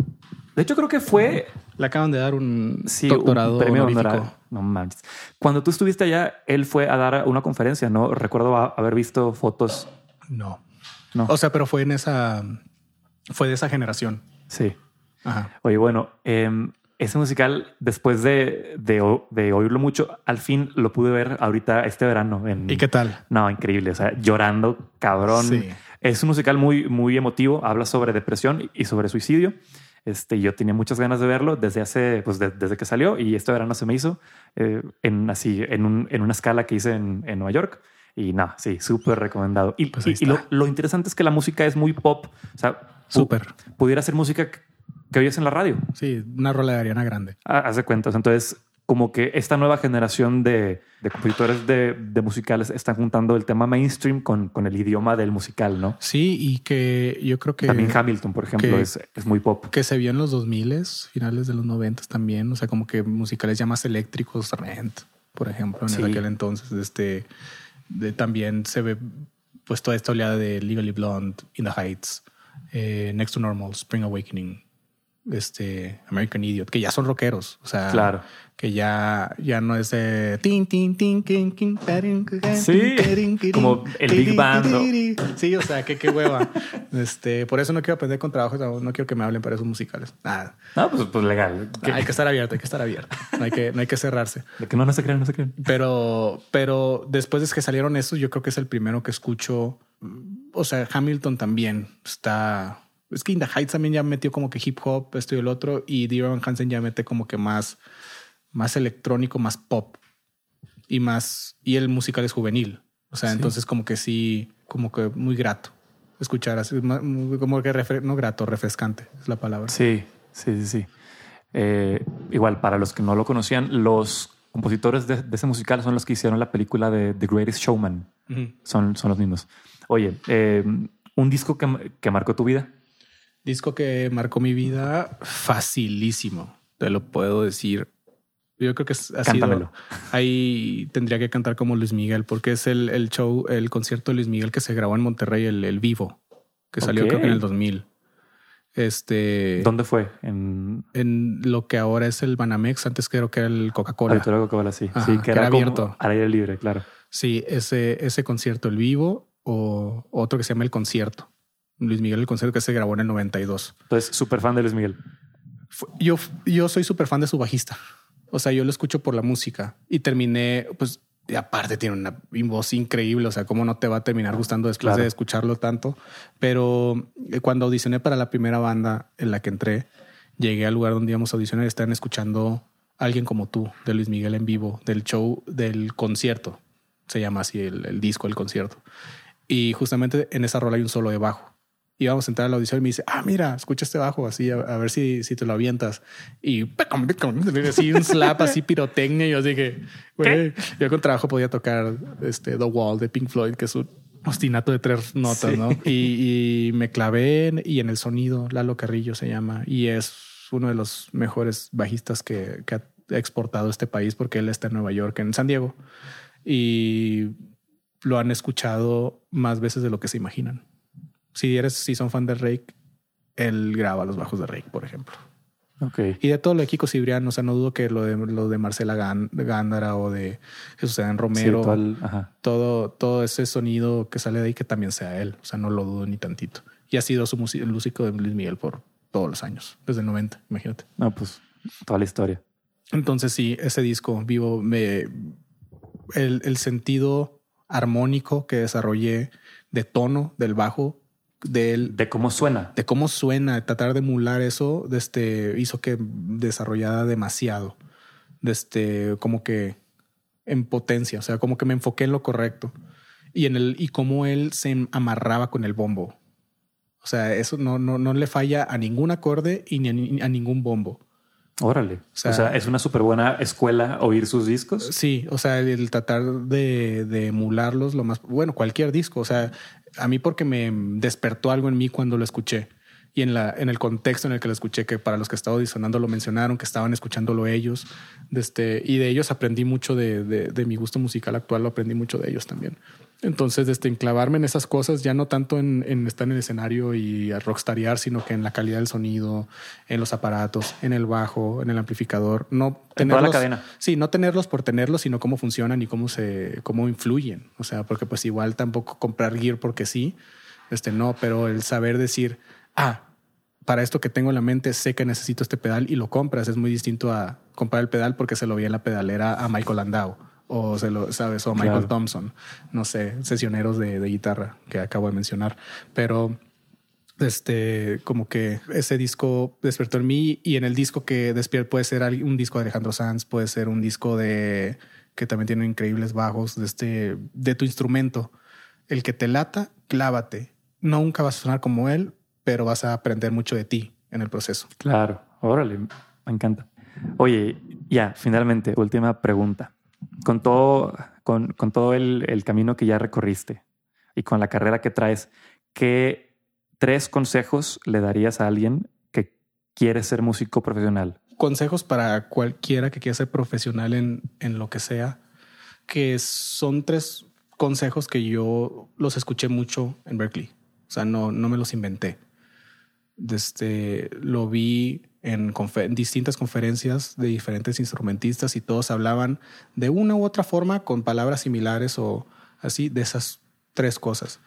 De hecho, creo que fue Le acaban de dar un sí, doctorado un premio honorífico. No mames. Cuando tú estuviste allá, él fue a dar una conferencia, ¿no? Recuerdo haber visto fotos. No. No. O sea, pero fue en esa. Fue de esa generación. Sí. Ajá. Oye, bueno, em, ese musical, después de, de, de oírlo mucho, al fin lo pude ver ahorita este verano. En, ¿Y qué tal? No, increíble. O sea, llorando, cabrón. Sí. Es un musical muy, muy emotivo. Habla sobre depresión y sobre suicidio. Este, yo tenía muchas ganas de verlo desde hace, pues de- desde que salió y este verano se me hizo eh, en así, en, un, en una escala que hice en, en Nueva York. Y nada, sí, súper recomendado. Y, Pues ahí y- y lo, lo interesante es que la música es muy pop. O sea, Súper. Pudiera ser música que, oyes en la radio. Sí, una rola de Ariana Grande. Ah, Haz de cuentas. Entonces, como que esta nueva generación de, de compositores de, de, musicales están juntando el tema mainstream con, con, el idioma del musical, ¿no? Sí, y que yo creo que... También Hamilton, por ejemplo, es, es, muy pop. Que se vio en los 2000, finales de los 90 también, o sea, como que musicales ya más eléctricos, Rent, por ejemplo, en sí. aquel entonces, este, también se ve pues toda esta oleada de Legally Blonde, In the Heights, eh, Next to Normal, Spring Awakening, este American Idiot, que ya son rockeros, o sea, claro. que ya, ya no es de sí, como el Big Band. ¿no? Sí, o sea, que qué hueva. este, por eso no quiero aprender con trabajos, no quiero que me hablen para esos musicales. Nada. No, pues, pues legal. Hay que estar abierto, hay que estar abierto. No hay que, no hay que cerrarse. De que no, no se crean, no se crean. Pero, pero después de que salieron esos, yo creo que es el primero que escucho. O sea, Hamilton también está es que In the Heights también ya metió como que hip hop, esto y el otro, y Dear Hansen ya mete como que más, más electrónico, más pop y más, y el musical es juvenil. O sea, sí. entonces como que sí, como que muy grato escuchar así, como que refre no grato, refrescante es la palabra. Sí, sí, sí, sí. Eh, igual, para los que no lo conocían, los compositores de, de, ese musical son los que hicieron la película de The Greatest Showman. Uh -huh. son, son los mismos. Oye, eh, un disco que, que marcó tu vida. Disco que marcó mi vida facilísimo, te lo puedo decir. Yo creo que es así. Ahí tendría que cantar como Luis Miguel, porque es el, el, show, el concierto de Luis Miguel que se grabó en Monterrey, el, el vivo, que salió okay. creo que en el 2000. Este. ¿Dónde fue? En... en lo que ahora es el Banamex, antes creo que era el Coca-Cola. Coca-Cola, sí. Ajá, sí, que, que era, era abierto. Al aire libre, claro. Sí, ese, ese concierto, el vivo, o otro que se llama El Concierto. Luis Miguel, el concierto que se grabó en el 92. Entonces, súper fan de Luis Miguel. Yo, yo soy súper fan de su bajista. O sea, yo lo escucho por la música y terminé, pues, y aparte tiene una voz increíble. O sea, cómo no te va a terminar gustando después claro. de escucharlo tanto. Pero eh, cuando audicioné para la primera banda en la que entré, llegué al lugar donde íbamos a audicionar y estaban escuchando a alguien como tú, de Luis Miguel en vivo, del show, del concierto. Se llama así el, el disco, el concierto. Y justamente en esa rola hay un solo de bajo íbamos a entrar a la audición y me dice, ah, mira, escucha este bajo así, a, a ver si, si te lo avientas. Y así un slap, así pirotecnia. Y yo dije, güey, yo con trabajo podía tocar este The Wall de Pink Floyd, que es un ostinato de tres notas, sí. ¿no? Y, y, me clavé y en el sonido, Lalo Carrillo se llama, y es uno de los mejores bajistas que, que ha exportado este país porque él está en Nueva York, en San Diego. Y lo han escuchado más veces de lo que se imaginan si eres, si son fan de Rake, él graba los bajos de Rake, por ejemplo. Okay. Y de todo lo de Kiko Cibrián, o sea, no dudo que lo de, lo de Marcela Gándara o de Jesús Adán Romero, sí, todo, el, todo, todo, ese sonido que sale de ahí, que también sea él. O sea, no lo dudo ni tantito. Y ha sido su músico de Luis Miguel por todos los años, desde el 90, imagínate. No, pues toda la historia. Entonces, sí, ese disco vivo, me, el, el sentido armónico que desarrollé de tono del bajo de él. De cómo suena. De cómo suena. Tratar de emular eso este, hizo que desarrollara demasiado. Este, como que en potencia. O sea, como que me enfoqué en lo correcto. Y en el, y cómo él se amarraba con el bombo. O sea, eso no, no, no le falla a ningún acorde y ni a, a ningún bombo. Órale. O sea, o sea es una súper buena escuela oír sus discos. Sí, o sea, el, el tratar de, de, emularlos lo más bueno, cualquier disco. O sea, a mí porque me despertó algo en mí cuando lo escuché y en, la, en el contexto en el que lo escuché, que para los que estaba audicionando lo mencionaron, que estaban escuchándolo ellos, de este, y de ellos aprendí mucho de, de, de, mi gusto musical actual, lo aprendí mucho de ellos también. Entonces, este, enclavarme en esas cosas, ya no tanto en, en estar en el escenario y a rockstarear, sino que en la calidad del sonido, en los aparatos, en el bajo, en el amplificador, no en toda la cadena. Sí, no tenerlos por tenerlos, sino cómo funcionan y cómo se, cómo influyen. O sea, porque pues igual tampoco comprar gear porque sí, este no, pero el saber decir, ah, para esto que tengo en la mente sé que necesito este pedal y lo compras. Es muy distinto a comprar el pedal porque se lo vi en la pedalera a Michael Landau o se lo sabes, o Michael claro. Thompson, no sé, sesioneros de, de, guitarra que acabo de mencionar. Pero este, como que ese disco despertó en mí y en el disco que despierta puede ser un disco de Alejandro Sanz, puede ser un disco de que también tiene increíbles bajos de este, de tu instrumento. El que te lata, clávate. Nunca vas a sonar como él, pero vas a aprender mucho de ti en el proceso. Claro, órale, me encanta. Oye, Ya, finalmente, última pregunta. Con todo, con, con todo el, el camino que ya recorriste y con la carrera que traes, ¿qué tres consejos le darías a alguien que quiere ser músico profesional? Consejos para cualquiera que quiera ser profesional en, en lo que sea, que son tres consejos que yo los escuché mucho en Berkeley. O sea, no, no me los inventé. Desde, lo vi en, distintas conferencias de diferentes instrumentistas y todos hablaban de una u otra forma con palabras similares o así de esas tres cosas.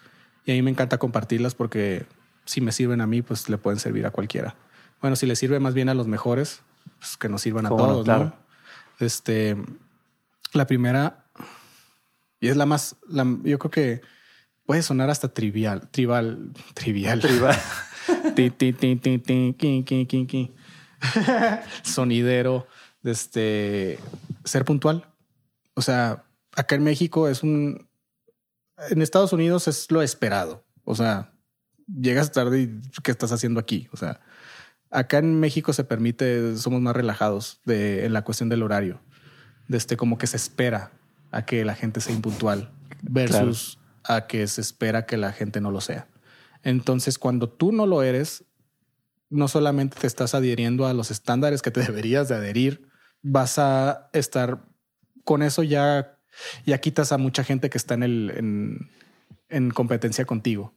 Y a mí me encanta compartirlas porque si me sirven a mí, pues le pueden servir a cualquiera. Bueno, si le sirve más bien a los mejores, pues que nos sirvan a todos, claro. Este, la primera, y es la más, yo creo que puede sonar hasta trivial, trivial, trivial. Trivial. Sonidero, este, ser puntual. O sea, acá en México es un, en Estados Unidos es lo esperado. O sea, llegas tarde y ¿qué estás haciendo aquí? O sea, acá en México se permite, somos más relajados de, en la cuestión del horario. Desde este, como que se espera a que la gente sea impuntual versus a que se espera que la gente no lo sea. Entonces, cuando tú no lo eres, no solamente te estás adhiriendo a los estándares que te deberías de adherir, vas a estar con eso ya, ya quitas a mucha gente que está en el en, en competencia contigo.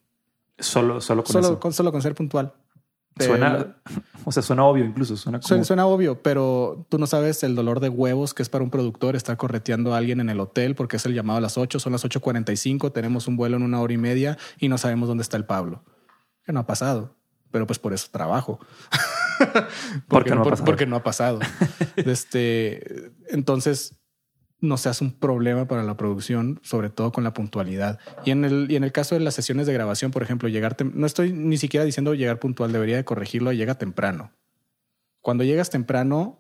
Solo, solo con solo, Con, solo con ser puntual. Suena, o sea, suena obvio incluso. Suena, suena, obvio, pero tú no sabes el dolor de huevos que es para un productor estar correteando a alguien en el hotel porque es el llamado a las 8, son las 8.45, tenemos un vuelo en una hora y media y no sabemos dónde está el Pablo. Que no ha pasado, pero pues por eso trabajo. porque, no ha pasado. porque no ha pasado. este, entonces, no seas un problema para la producción, sobre todo con la puntualidad. Y en el, y en el caso de las sesiones de grabación, por ejemplo, llegar, no estoy ni siquiera diciendo llegar puntual, debería de corregirlo, llega temprano. Cuando llegas temprano,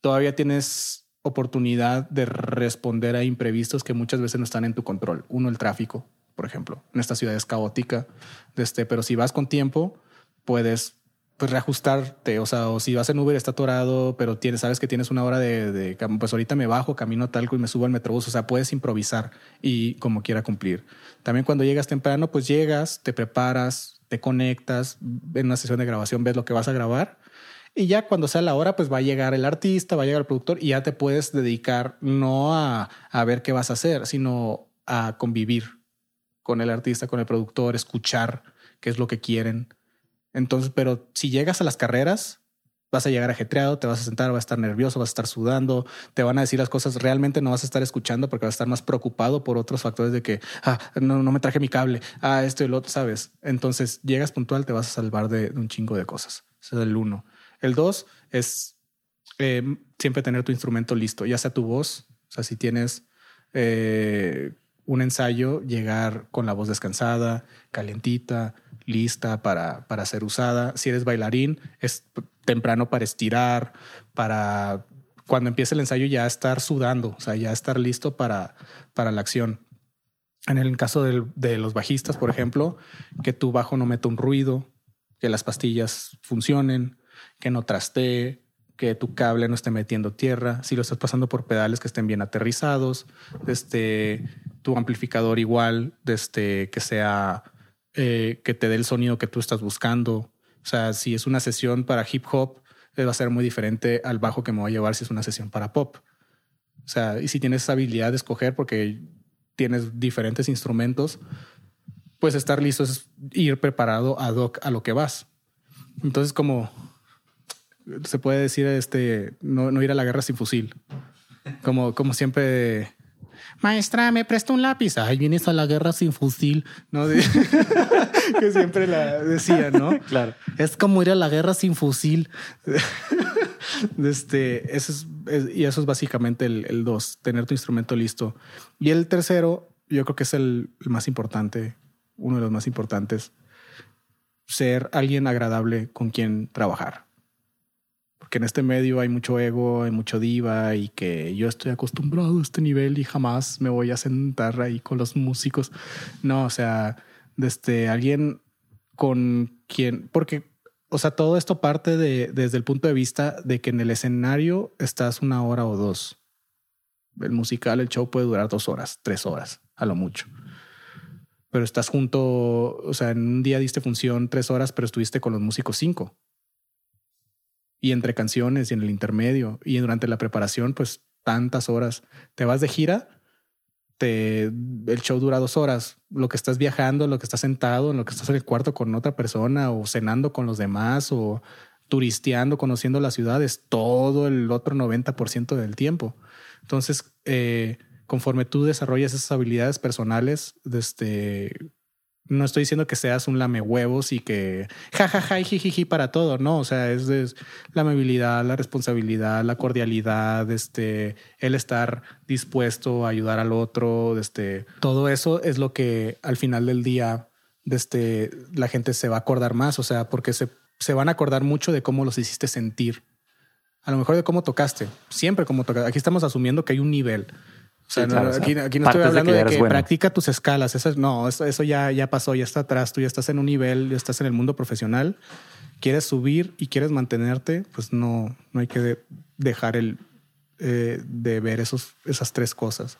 todavía tienes oportunidad de responder a imprevistos que muchas veces no están en tu control. Uno, el tráfico, por ejemplo. En esta ciudad es caótica, este, pero si vas con tiempo, puedes pues reajustarte, o sea, o si vas en Uber está atorado, pero tienes, sabes que tienes una hora de, de, pues ahorita me bajo, camino talco y me subo al metrobús, o sea, puedes improvisar y como quiera cumplir. También cuando llegas temprano, pues llegas, te preparas, te conectas, en una sesión de grabación ves lo que vas a grabar y ya cuando sea la hora, pues va a llegar el artista, va a llegar el productor y ya te puedes dedicar no a, a ver qué vas a hacer, sino a convivir con el artista, con el productor, escuchar qué es lo que quieren entonces, pero si llegas a las carreras, vas a llegar ajetreado, te vas a sentar, vas a estar nervioso, vas a estar sudando, te van a decir las cosas, realmente no vas a estar escuchando porque vas a estar más preocupado por otros factores de que, ah, no, no me traje mi cable, ah, esto y lo otro, ¿sabes? Entonces, llegas puntual, te vas a salvar de, un chingo de cosas. Es el uno. El dos es eh, siempre tener tu instrumento listo, ya sea tu voz, o sea, si tienes eh, un ensayo, llegar con la voz descansada, calientita, lista para, para ser usada. Si eres bailarín, es temprano para estirar, para cuando empiece el ensayo ya estar sudando, o sea, ya estar listo para, para la acción. En el caso de los bajistas, por ejemplo, que tu bajo no meta un ruido, que las pastillas funcionen, que no trastee, que tu cable no esté metiendo tierra, si lo estás pasando por pedales que estén bien aterrizados, este, tu amplificador igual, desde que sea eh, que te dé el sonido que tú estás buscando. O sea, si es una sesión para hip hop, eh, va a ser muy diferente al bajo que me va a llevar si es una sesión para pop. O sea, y si tienes esa habilidad de escoger porque tienes diferentes instrumentos, pues estar listo es ir preparado ad hoc a lo que vas. Entonces, como se puede decir, este, no, ir a la guerra sin fusil. Como siempre maestra, me presta un lápiz. Ay, vienes a la guerra sin fusil, ¿no? que siempre la decía, ¿no? Claro. Es como ir a la guerra sin fusil. este, eso es, y eso es básicamente el, dos, tener tu instrumento listo. Y el tercero, yo creo que es el más importante, uno de los más importantes, ser alguien agradable con quien trabajar que en este medio hay mucho ego, hay mucho diva y que yo estoy acostumbrado a este nivel y jamás me voy a sentar ahí con los músicos. No, o sea, desde alguien con quien, porque o sea, todo esto parte de, desde el punto de vista de que en el escenario estás una hora o dos. El musical, el show puede durar dos horas, tres horas, a lo mucho. Pero estás junto, o sea, en un día diste función tres horas, pero estuviste con los músicos cinco. Y entre canciones y en el intermedio y durante la preparación, pues tantas horas. Te vas de gira, te, el show dura dos horas. Lo que estás viajando, lo que estás sentado, en lo que estás en el cuarto con otra persona o cenando con los demás o turisteando, conociendo las ciudades, todo el otro 90% del tiempo. Entonces, eh, conforme tú desarrollas esas habilidades personales, desde, no estoy diciendo que seas un lame huevos y que jajaja y jijiji para todo, no, o sea, es, la amabilidad, la responsabilidad, la cordialidad, este, el estar dispuesto a ayudar al otro, este, todo eso es lo que al final del día, este, la gente se va a acordar más, o sea, porque se, se van a acordar mucho de cómo los hiciste sentir, a lo mejor de cómo tocaste, siempre como tocaste. Aquí estamos asumiendo que hay un nivel. O sea, aquí, no estoy hablando de que, practica tus escalas. Eso, no, eso, ya, ya pasó, ya está atrás. Tú ya estás en un nivel, ya estás en el mundo profesional. Quieres subir y quieres mantenerte, pues no, no hay que dejar el eh, de ver esos, esas tres cosas.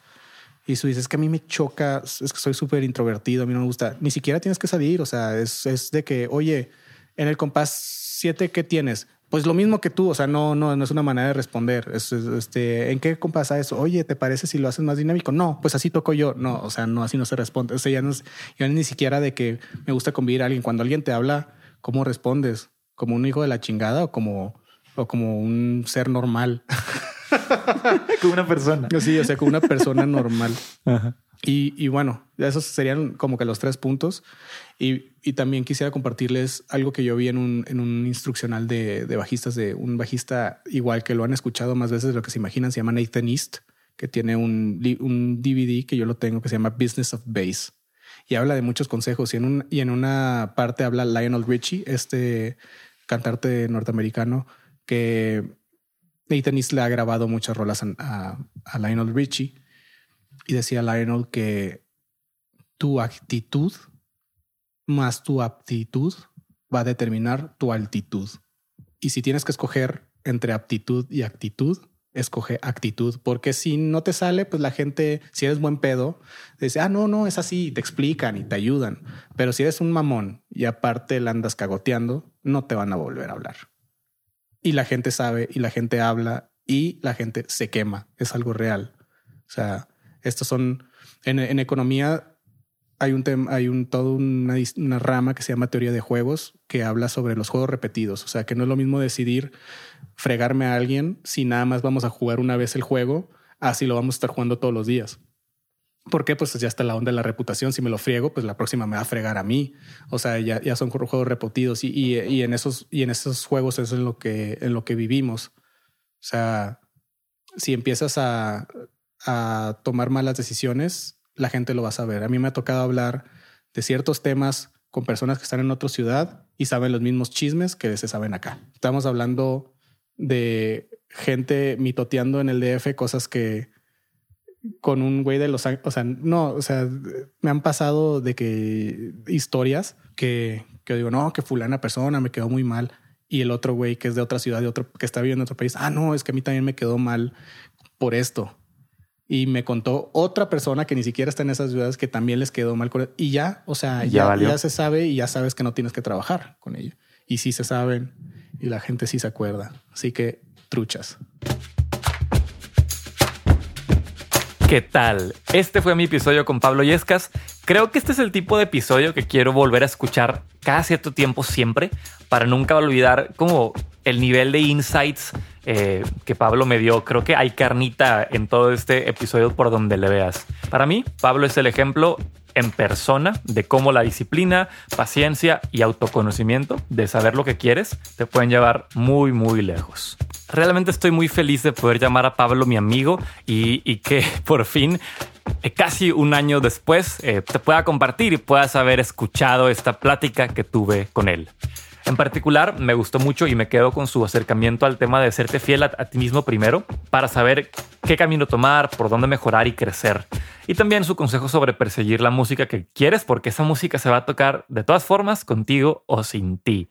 Y tú dices que a mí me choca, es que soy súper introvertido, a mí no me gusta. Ni siquiera tienes que salir. O sea, es, es de que, oye, en el compás 7, ¿qué tienes? Pues lo mismo que tú, o sea, no, no, no es una manera de responder. Es, este, ¿En qué pasa eso? Oye, ¿te parece si lo haces más dinámico? No, pues así toco yo. No, o sea, no, así no se responde. O sea, ya no es, ya ni siquiera de que me gusta convivir a alguien. Cuando alguien te habla, ¿cómo respondes? ¿Como un hijo de la chingada o como, o como un ser normal? como una persona. Sí, o sea, como una persona normal. Ajá. Y, bueno, esos serían como que los tres puntos. Y, también quisiera compartirles algo que yo vi en un, en un instruccional de, bajistas, de un bajista igual que lo han escuchado más veces de lo que se imaginan, se llama Nathan East, que tiene un, un DVD que yo lo tengo que se llama Business of Bass. Y habla de muchos consejos. Y en, un, y en una parte habla Lionel Richie, este cantante norteamericano, que Nathan East le ha grabado muchas rolas a, a Lionel Richie y decía Lionel que tu actitud más tu aptitud va a determinar tu altitud. Y si tienes que escoger entre aptitud y actitud, escoge actitud, porque si no te sale, pues la gente, si eres buen pedo, dice, ah, no, no, es así, te explican y te ayudan. Pero si eres un mamón y aparte la andas cagoteando, no te van a volver a hablar. Y la gente sabe y la gente habla y la gente se quema, es algo real. O sea, estos son en, economía hay un tema, hay un todo una, rama que se llama teoría de juegos que habla sobre los juegos repetidos. O sea, que no es lo mismo decidir fregarme a alguien si nada más vamos a jugar una vez el juego, así lo vamos a estar jugando todos los días. ¿Por qué? Pues ya está la onda de la reputación. Si me lo friego, pues la próxima me va a fregar a mí. O sea, ya, ya son juegos repetidos y, y, en esos, y en esos juegos eso es lo que, en lo que vivimos. O sea, si empiezas a a tomar malas decisiones, la gente lo va a saber. A mí me ha tocado hablar de ciertos temas con personas que están en otra ciudad y saben los mismos chismes que se saben acá. Estamos hablando de gente mitoteando en el DF cosas que con un güey de los o sea, no, o sea, me han pasado de que historias que, que digo, no, que fulana persona me quedó muy mal. Y el otro güey que es de otra ciudad, de otro, que está viviendo en otro país, ah, no, es que a mí también me quedó mal por esto y me contó otra persona que ni siquiera está en esas ciudades que también les quedó mal con y ya, o sea, ya, ya, se sabe y ya sabes que no tienes que trabajar con ello. Y sí se saben y la gente sí se acuerda. Así que truchas. ¿Qué tal? Este fue mi episodio con Pablo Yescas. Creo que este es el tipo de episodio que quiero volver a escuchar cada cierto tiempo siempre para nunca olvidar como el nivel de insights eh, que Pablo me dio. Creo que hay carnita en todo este episodio por donde le veas. Para mí, Pablo es el ejemplo en persona de cómo la disciplina, paciencia y autoconocimiento de saber lo que quieres te pueden llevar muy, muy lejos. Realmente estoy muy feliz de poder llamar a Pablo mi amigo y, que por fin, eh, casi un año después, eh, te pueda compartir y puedas haber escuchado esta plática que tuve con él. En particular, me gustó mucho y me quedo con su acercamiento al tema de serte fiel a, ti mismo primero para saber qué camino tomar, por dónde mejorar y crecer. Y también su consejo sobre perseguir la música que quieres porque esa música se va a tocar de todas formas contigo o sin ti.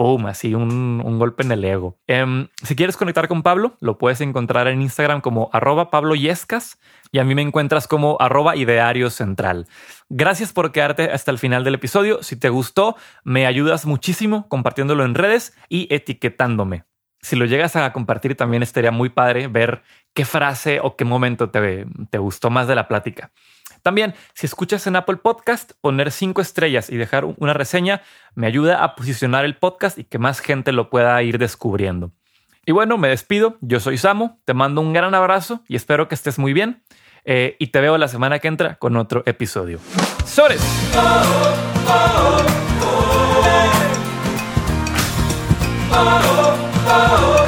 ¡Pum! Así un, un golpe en el ego. Em, si quieres conectar con Pablo, lo puedes encontrar en Instagram como arroba Pablo Yescas y a mí me encuentras como arroba ideario central. Gracias por quedarte hasta el final del episodio. Si te gustó, me ayudas muchísimo compartiéndolo en redes y etiquetándome. Si lo llegas a compartir, también estaría muy padre ver qué frase o qué momento te, te gustó más de la plática. También, si escuchas en Apple Podcast, poner cinco estrellas y dejar una reseña me ayuda a posicionar el podcast y que más gente lo pueda ir descubriendo. Y bueno, me despido. Yo soy Samo, te mando un gran abrazo y espero que estés muy bien. Eh, y te veo la semana que entra con otro episodio. ¡Sores! Oh, oh, oh,